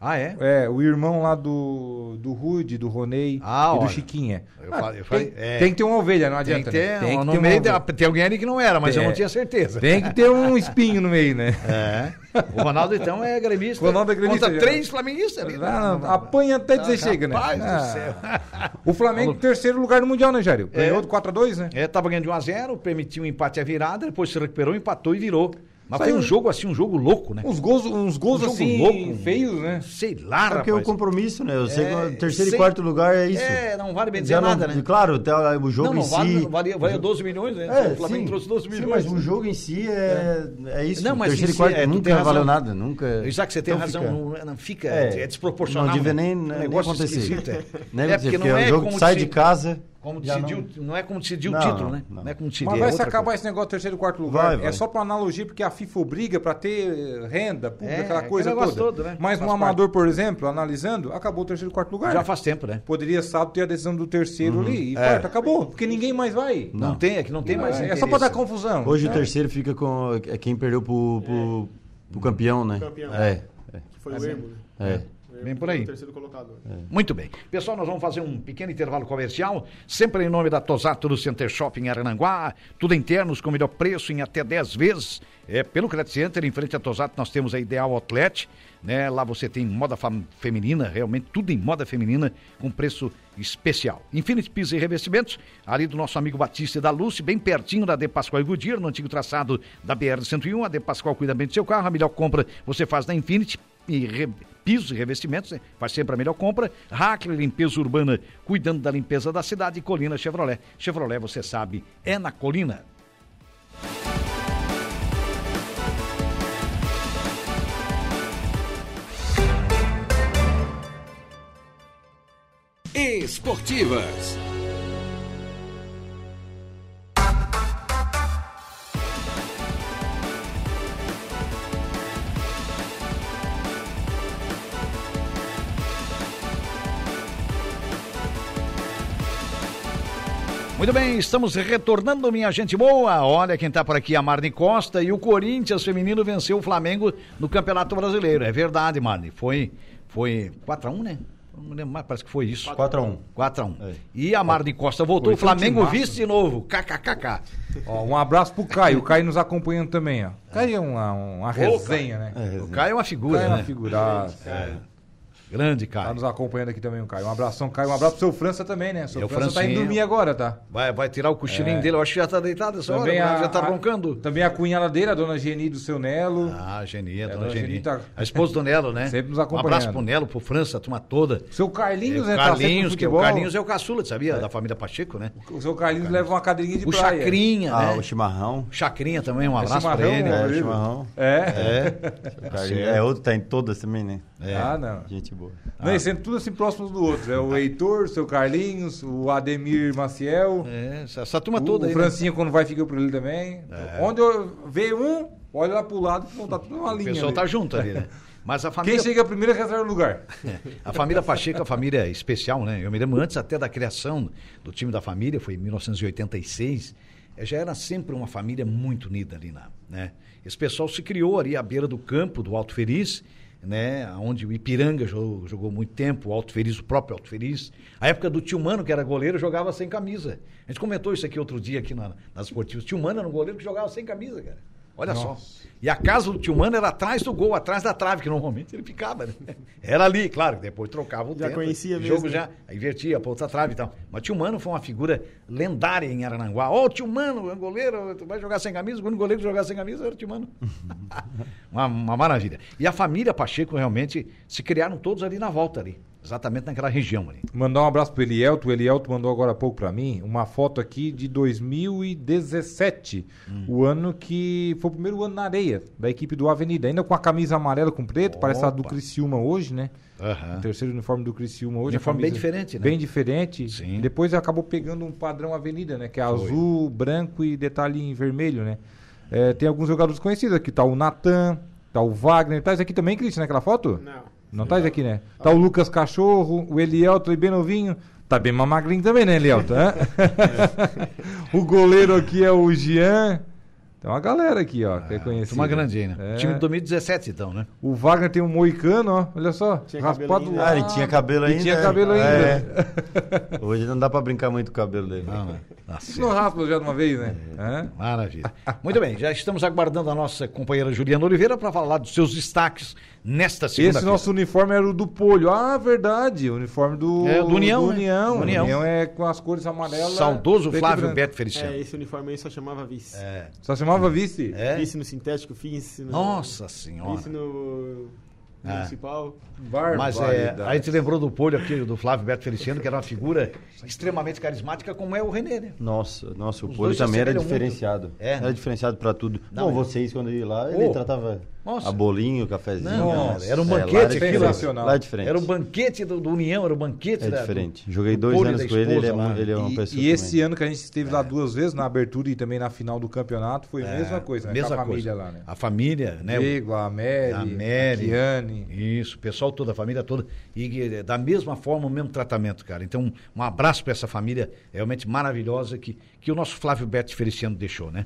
S2: Ah, é?
S3: É, o irmão lá do, do Rude, do Ronei
S2: Ah,
S3: e do
S2: olha.
S3: Chiquinha.
S2: Eu
S3: Ah,
S2: falei- eu falei-
S3: tem,
S2: é.
S3: tem que ter uma ovelha, não
S2: Tem
S3: adianta.
S2: que ter,
S3: né? tem que
S2: no
S3: ter
S2: meio da- tem alguém ali que não era, mas eu
S3: É.
S2: não tinha certeza.
S3: Tem que ter um espinho no meio, né?
S2: É. O Ronaldo, então, é gremista.
S3: O Ronaldo é gremista,
S2: Contra
S3: já.
S2: três flamenguistas. ali, né?
S3: Ah, apanha até dizer chega, né?
S2: Rapaz
S3: Ah.
S2: do céu.
S3: O Flamengo terceiro lugar no Mundial, né, Jário? Ganhou
S2: É.
S3: do 4x2, né?
S2: É, tava ganhando de 1 a 0 permitiu um empate à virada, depois se recuperou, empatou e virou. Mas
S3: Saiu-
S2: foi um jogo assim, um jogo louco, né?
S3: Uns gols, uns gols
S2: Um jogo
S3: assim,
S2: louco.
S3: feios, né?
S2: Sei lá,
S4: É porque o
S2: rapaz.
S4: compromisso, né? Eu sei que
S2: É,
S4: o terceiro
S2: sei-
S4: e quarto lugar é isso.
S2: É, não vale bem dizer
S4: Já não-
S2: nada, né?
S4: Claro, até o jogo
S2: não, não
S4: em
S2: vale,
S4: si.
S2: não valia, valia 12 milhões, né?
S4: É,
S2: o Flamengo
S4: sim.
S2: trouxe 12
S4: Sim,
S2: milhões.
S4: mas o jogo em si é, é isso.
S2: Não, mas
S4: terceiro
S2: em
S4: e quarto
S2: si, é,
S4: nunca
S2: razão.
S4: valeu nada. Nunca.
S2: Isaac, você tem
S4: Então
S2: razão,
S4: fica-
S2: não, não fica,
S4: É,
S2: é, desproporcional.
S4: não devia
S2: né?
S4: nem-
S2: Um
S4: nem
S2: negócio
S4: acontecer.
S2: é.
S4: Né,
S2: É,
S4: porque,
S2: não
S4: é
S2: é
S4: o jogo
S2: como
S4: que sai de casa.
S2: Como decidiu, não... é como decidiu
S4: Não,
S2: o título, né?
S4: não.
S2: Não, é como decidir.
S3: Mas
S2: é
S3: vai se
S2: outra
S3: acabar
S2: coisa.
S3: esse negócio terceiro e quarto lugar.
S4: Vai,
S3: É
S4: vai.
S3: só pra analogia, porque a FIFA obriga pra ter eh, renda pública,
S2: É,
S3: aquela coisa toda.
S2: todo, né?
S3: Mas
S2: Faz
S3: amador, por exemplo, analisando, acabou o terceiro e quarto lugar.
S2: Já faz tempo, né?
S3: Poderia sábado ter a decisão do terceiro ali e
S2: É.
S3: quarto, acabou. Porque ninguém mais vai.
S2: Não, tem, é que não tem mais
S3: é, só pra dar confusão.
S4: Hoje
S3: É.
S4: o terceiro fica com é quem perdeu pro, pro, pro campeão, né?
S5: Campeão.
S4: É. é,
S5: Que foi o Ermo, né?
S4: é.
S5: Ermo
S2: Bem por aí.
S5: Colocado.
S2: Muito bem. Pessoal, nós vamos fazer um pequeno intervalo comercial, sempre em nome da Tosato do Center Shopping Arananguá, tudo internos com melhor preço em até 10 vezes. É, pelo Credit Center, em frente à Tosato, nós temos a Ideal Outlet, né? Lá você tem moda feminina, realmente tudo em moda feminina, com preço especial. Infinity Pisos e Revestimentos, ali do nosso amigo Batista e da Lúcia, bem pertinho da De Pascoal e Goodyear, no antigo traçado da BR-101, a De Pascoal cuida bem do seu carro, a melhor compra você faz na Infinity, e re- pisos e revestimentos, né? faz sempre a melhor compra. Hackler Limpeza Urbana, cuidando da limpeza da cidade. E Colina Chevrolet. Chevrolet, você sabe, é na Colina.
S1: Esportivas.
S2: Muito bem, estamos retornando, minha gente boa. Olha quem tá por aqui, a Marne Costa. E o Corinthians feminino venceu o Flamengo no Campeonato Brasileiro. É verdade, Marne. Foi, foi 4x1, né? Não lembro mais, parece que foi isso.
S4: 4x1.
S2: 4x1.
S4: É.
S2: E a Marne Costa voltou, o Flamengo vice de novo. KKKK.
S3: Ó, um abraço pro Caio. O Caio nos acompanhando também, ó. Caio é uma, uma resenha, né?
S2: O Caio é uma figura,
S3: Caio é uma
S2: né?
S3: figuraça.
S2: Grande
S3: Tá
S2: Caio.
S3: nos acompanhando aqui também o Caio. Um abraço, Caio. Um abraço pro seu França também, né? Seu
S2: É, o
S3: França tá indo dormir agora, tá?
S2: Vai, vai tirar o cochilinho
S3: É.
S2: dele. Eu acho que já tá deitado essa hora.
S3: Também a,
S2: já tá
S3: a-
S2: roncando.
S3: Também a cunhada dele, a dona Geni do seu Nelo.
S2: Ah, Geni, a
S3: É,
S2: dona
S3: dona
S2: Geni.
S3: Geni tá-
S2: A esposa do Nelo, né?
S3: Sempre nos
S2: Um
S3: acompanhando.
S2: abraço pro Nelo, pro França, a turma toda.
S3: Seu Carlinhos,
S2: É,
S3: né?
S2: o
S3: tá
S2: Carlinhos, que é o. Carlinhos é o caçula, sabia? Da família Pacheco, né?
S3: O seu Carlinhos leva uma cadeirinha de
S2: O
S3: praia.
S2: Chacrinha,
S4: Ah,
S2: né?
S4: o chimarrão.
S2: Chacrinha também, um abraço pra ele.
S4: É, o chimarrão.
S3: É.
S4: É. Carlinhos. É outro, tá em todas também, né?
S2: É.
S3: Ah, não.
S4: Gente boa.
S3: Não, e sempre tudo assim próximos do outro. É o Heitor, o seu Carlinhos, o Ademir Maciel.
S2: É, essa, turma
S3: o,
S2: toda
S3: o
S2: aí. né?
S3: Francinho, quando vai, fica por ele também. Onde eu vejo um, olha lá pro lado, pô, tá tudo uma
S2: O
S3: linha.
S2: pessoal
S3: ali.
S2: tá junto ali, né? Mas a
S3: Quem
S2: família,
S3: chega primeiro reserva o lugar.
S2: a família Pacheco é uma família especial, né? Eu me lembro antes até da criação do time da família, foi em 1986. eh, Já era sempre uma família muito unida ali, na, né? Esse pessoal se criou ali à beira do campo do Alto Feliz, né? Onde o Ipiranga jogou, jogou muito tempo, o Alto Feliz, o próprio Alto Feliz. A época do Tio Mano, que era goleiro, jogava sem camisa. A gente comentou isso aqui outro dia aqui na, nas esportivas. Tio Mano era um goleiro que jogava sem camisa, cara. Olha só. E a casa do tio Mano era atrás do gol, atrás da trave, que normalmente ele ficava, né? Era ali, claro, depois trocava o
S5: Já
S2: tempo.
S5: conhecia
S2: o
S5: mesmo,
S2: jogo
S5: né?
S2: já invertia pra outra trave e tal. Mas tio Mano foi uma figura lendária em Arananguá. Ó, o tio Mano, é goleiro, vai jogar sem camisa, o único goleiro jogava sem camisa era o tio Mano. uma, uma maravilha. E a família Pacheco realmente se criaram todos ali na volta ali. Exatamente naquela região ali.
S3: Mandar um abraço pro Elielto. O Elielto mandou agora há pouco pra mim uma foto aqui de 2017.
S2: Hum.
S3: O ano que foi o primeiro ano na areia da equipe do Avenida. Ainda com a camisa amarela com preto, parece a do
S2: Opa.
S3: Criciúma hoje, né?
S2: Aham.
S3: O terceiro uniforme do Criciúma hoje.
S2: Uniforme bem diferente, né?
S3: Bem diferente.
S2: Sim.
S3: Depois acabou pegando um padrão Avenida, né? Que é
S2: Foi.
S3: azul, branco e detalhe em vermelho, né? É, tem alguns jogadores conhecidos aqui. Tá o Natan, tá o Wagner. Tá esse aqui também, Cristian, naquela foto?
S5: Não.
S3: Não tá aqui, né? Tá o Lucas Cachorro, o Elielto, e bem novinho. Tá bem mais magrinho também, né, Lielton? hã? o goleiro aqui é o Jean. Tem uma galera aqui, ó, que é conhecida.
S2: Turma grande aí, né?
S3: É.
S2: Time de 2017, então, né?
S3: O Wagner tem um moicano, ó. Olha só.
S5: Tinha
S3: raspado lá.
S4: Ah, ele tinha cabelo
S3: E
S4: ainda.
S3: tinha cabelo ainda.
S4: É. Hoje não dá pra brincar muito com o cabelo dele.
S2: Não, né? Certo.
S3: Não raspa já de uma vez, né? Hã?
S2: Maravilha. Muito bem, já estamos aguardando a nossa companheira Juliana Oliveira para falar dos seus destaques nesta segunda
S3: Esse nosso uniforme era o do Polho. Ah, verdade. O uniforme do,
S2: É, do União,
S3: Do
S2: né?
S3: União.
S2: União.
S3: União é com as cores amarelas.
S2: Saudoso Flávio. Beto Feliciano.
S5: É, esse uniforme aí só chamava vice.
S3: Só chamava vice?
S2: É?
S5: Vice no sintético, vice no.
S2: Nossa senhora.
S5: Vice no.
S2: É.
S5: Municipal.
S2: Mas é, a gente lembrou do polho aqui, do Flávio Beto Feliciano, que era uma figura extremamente carismática, como é o Renê, né?
S4: Nossa, nossa, o
S2: Os se
S4: também era diferenciado.
S2: muito. É.
S4: Era diferenciado pra tudo.
S2: Não,
S4: Bom,
S2: é.
S4: vocês, quando iam lá, ele
S2: Oh.
S4: tratava
S2: Nossa.
S4: a bolinho, cafezinho.
S2: Não,
S4: Nossa.
S2: era um
S4: É, lá
S2: banquete
S4: era
S2: aquilo.
S3: Sensacional.
S4: Lá é diferente.
S2: Era o banquete do, do União, era o banquete
S4: É
S2: da-
S4: diferente.
S2: do-
S4: Joguei
S2: do
S4: dois anos com ele, ele é,
S2: lá.
S4: mu- ele é uma
S3: E,
S4: pessoa
S3: e esse
S4: também.
S3: ano que a gente esteve lá duas vezes, na abertura e também na final do campeonato, foi a mesma coisa, né?
S2: É, mesma
S3: Com a família
S2: coisa.
S3: lá, né?
S2: A família, né?
S3: Diego, a Mary,
S2: A Mary. Isso, o pessoal toda, a família toda. E eh, da mesma forma, o mesmo tratamento, cara. Então, um abraço para essa família realmente maravilhosa que, que o nosso Flávio Beto Feliciano deixou, né?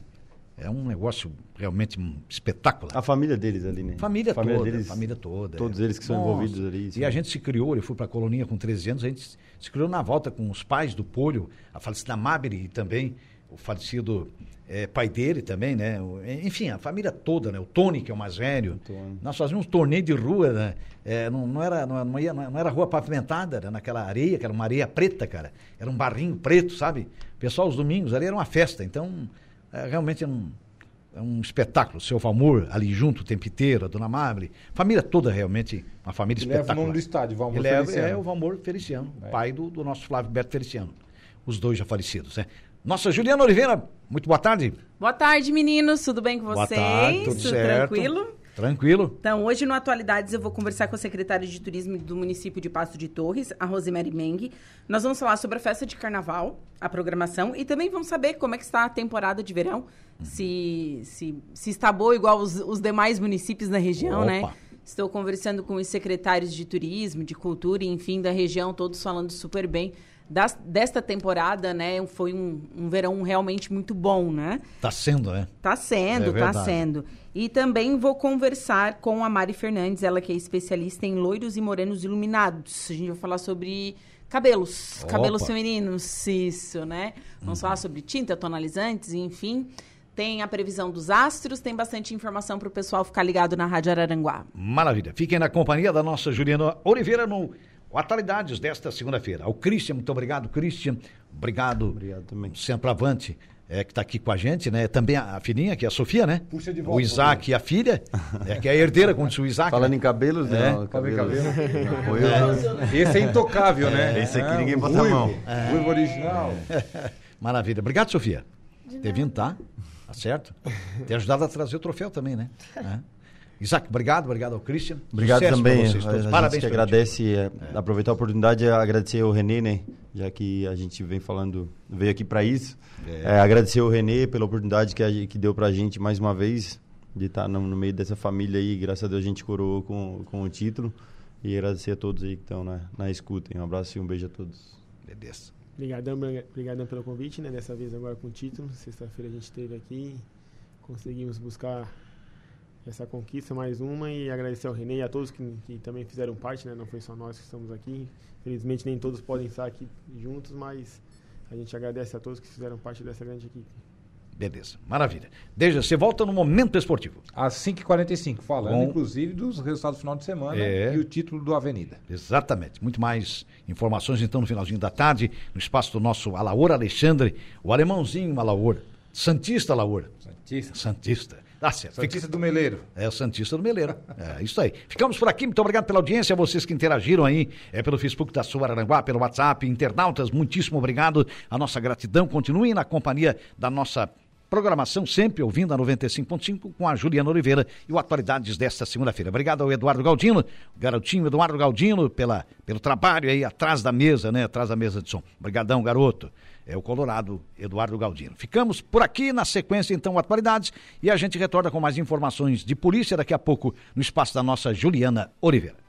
S2: É um negócio realmente um espetacular.
S4: A família deles ali, né?
S2: Família,
S4: família
S2: toda,
S4: deles,
S2: família toda.
S4: Todos
S2: é.
S4: eles que são
S2: Nossa.
S4: envolvidos ali.
S2: E
S4: são-
S2: a gente se criou, eu fui para a colonia com 13 anos, a gente se criou na volta com os pais do Polho, a falecida Mabri e também o falecido eh, pai dele também, né? O- enfim, a família toda, né? O Tony, que é o mais velho. Nós fazíamos torneio de rua, né? Eh, não, não era, não, não ia- não era rua pavimentada, era naquela areia, que era uma areia preta, cara. Era um barrinho preto, sabe? Pessoal, os domingos ali era uma festa. Então, eh, realmente é um, é um espetáculo. O seu Valmor ali junto o tempo inteiro, a dona Mabri. Família toda realmente, uma família
S3: Leva o
S2: espetacular.
S3: nome do estádio, Valmor
S2: Ele é,
S3: Feliciano.
S2: é o Valmor Feliciano, o pai do, do nosso Flávio Beto Feliciano. Os dois já falecidos, né? Nossa Juliana Oliveira, muito boa tarde.
S8: Boa tarde, meninos. Tudo bem com
S2: Boa
S8: vocês?
S2: tarde, tudo certo.
S8: tranquilo?
S2: Tranquilo.
S8: Então, hoje no Atualidades eu vou conversar com a secretária de Turismo do município de Passo de Torres, a Rosemary Meng. Nós vamos falar sobre a festa de carnaval, a programação e também vamos saber como é que está a temporada de verão, se, se, se está boa igual os, os demais municípios da região, né?
S2: Opa.
S8: Estou conversando com os secretários de turismo, de cultura enfim, da região, todos falando super bem das- desta temporada, né? Foi um, um verão realmente muito bom, né?
S2: Tá sendo, né?
S8: Tá sendo,
S2: É
S8: tá sendo. E também vou conversar com a Mari Fernandes, ela que é especialista em loiros e morenos iluminados. A gente vai falar sobre cabelos,
S2: Opa. Uhum.
S8: cabelos femininos, isso, né? Vamos falar sobre tinta, tonalizantes, enfim. Tem a previsão dos astros, tem bastante informação para o pessoal ficar ligado na Rádio Araranguá.
S2: Maravilha. Fiquem na companhia da nossa Juliana Oliveira no Atualidades desta segunda-feira. Ao Christian, muito obrigado, Christian. Obrigado.
S4: Obrigado também.
S2: Sempre avante. É, que está aqui com a gente, né? Também a, a filhinha, que é a Sofia, né?
S3: Puxa de
S2: O
S3: volta,
S2: Isaac e a filha, é, que é a herdeira, como disse o Isaac.
S4: Falando
S2: né?
S4: em cabelos,
S2: É.
S4: não, cabelos.
S3: cabelo.
S4: Eu.
S3: Esse é intocável, né?
S4: esse aqui
S3: É,
S4: ninguém
S3: o
S4: bota a mão.
S3: Ruivo original.
S2: Maravilha. Obrigado, Sofia. Ter vindo, tá? Tá certo? Ter ajudado a trazer o troféu também, né? É. Isaac, obrigado, obrigado ao Christian.
S4: Obrigado
S2: Sucesso
S4: também.
S2: vocês
S4: a,
S2: todos.
S4: a
S2: Parabéns
S4: gente que
S2: pelo time.
S4: agradece, é, aproveitar a oportunidade e agradecer ao Renê, né? Já que a gente vem falando, veio aqui para isso.
S2: É.
S4: É, agradecer ao Renê pela oportunidade que, a, que deu pra gente mais uma vez de estar no, no meio dessa família aí. Graças a Deus a gente coroou com, com o título. E agradecer a todos aí que estão na, na escuta. Um abraço e um beijo a todos.
S2: Beleza.
S5: Obrigadão, obrigadão pelo convite, né? Dessa vez agora com o título. Sexta-feira a gente esteve aqui, conseguimos buscar essa conquista, mais uma, e agradecer ao Renê e a todos que, que também fizeram parte, né? Não foi só nós que estamos aqui. Felizmente nem todos podem estar aqui juntos, mas a gente agradece a todos que fizeram parte dessa grande equipe.
S2: Beleza. Maravilha. Deja, você volta no momento esportivo.
S3: Às 5h45, falando
S2: Bom.
S3: inclusive dos resultados do final de semana
S2: É.
S3: e o título do Avenida.
S2: Exatamente. Muito mais informações então no finalzinho da tarde, no espaço do nosso Alaor Alexandre, o alemãozinho Alaor. Santista Alaor.
S3: Santista.
S2: Santista. Dá certo.
S3: Santista do Meleiro.
S2: É o Santista do Meleiro. É isso aí. Ficamos por aqui. Muito obrigado pela audiência. Vocês que interagiram aí é, pelo Facebook da Sua Aranguá, pelo WhatsApp, internautas, muitíssimo obrigado. A nossa gratidão. Continuem na companhia da nossa programação, sempre ouvindo a 95.5 com a Juliana Oliveira e o Atualidades desta segunda-feira. Obrigado ao Eduardo Galdino, garotinho Eduardo Galdino, pela, pelo trabalho aí atrás da mesa, né? Atrás da mesa de som. Obrigadão, garoto. É o Colorado Eduardo Galdino. Ficamos por aqui na sequência, então, atualidades, e a gente retorna com mais informações de polícia daqui a pouco no espaço da nossa Juliana Oliveira.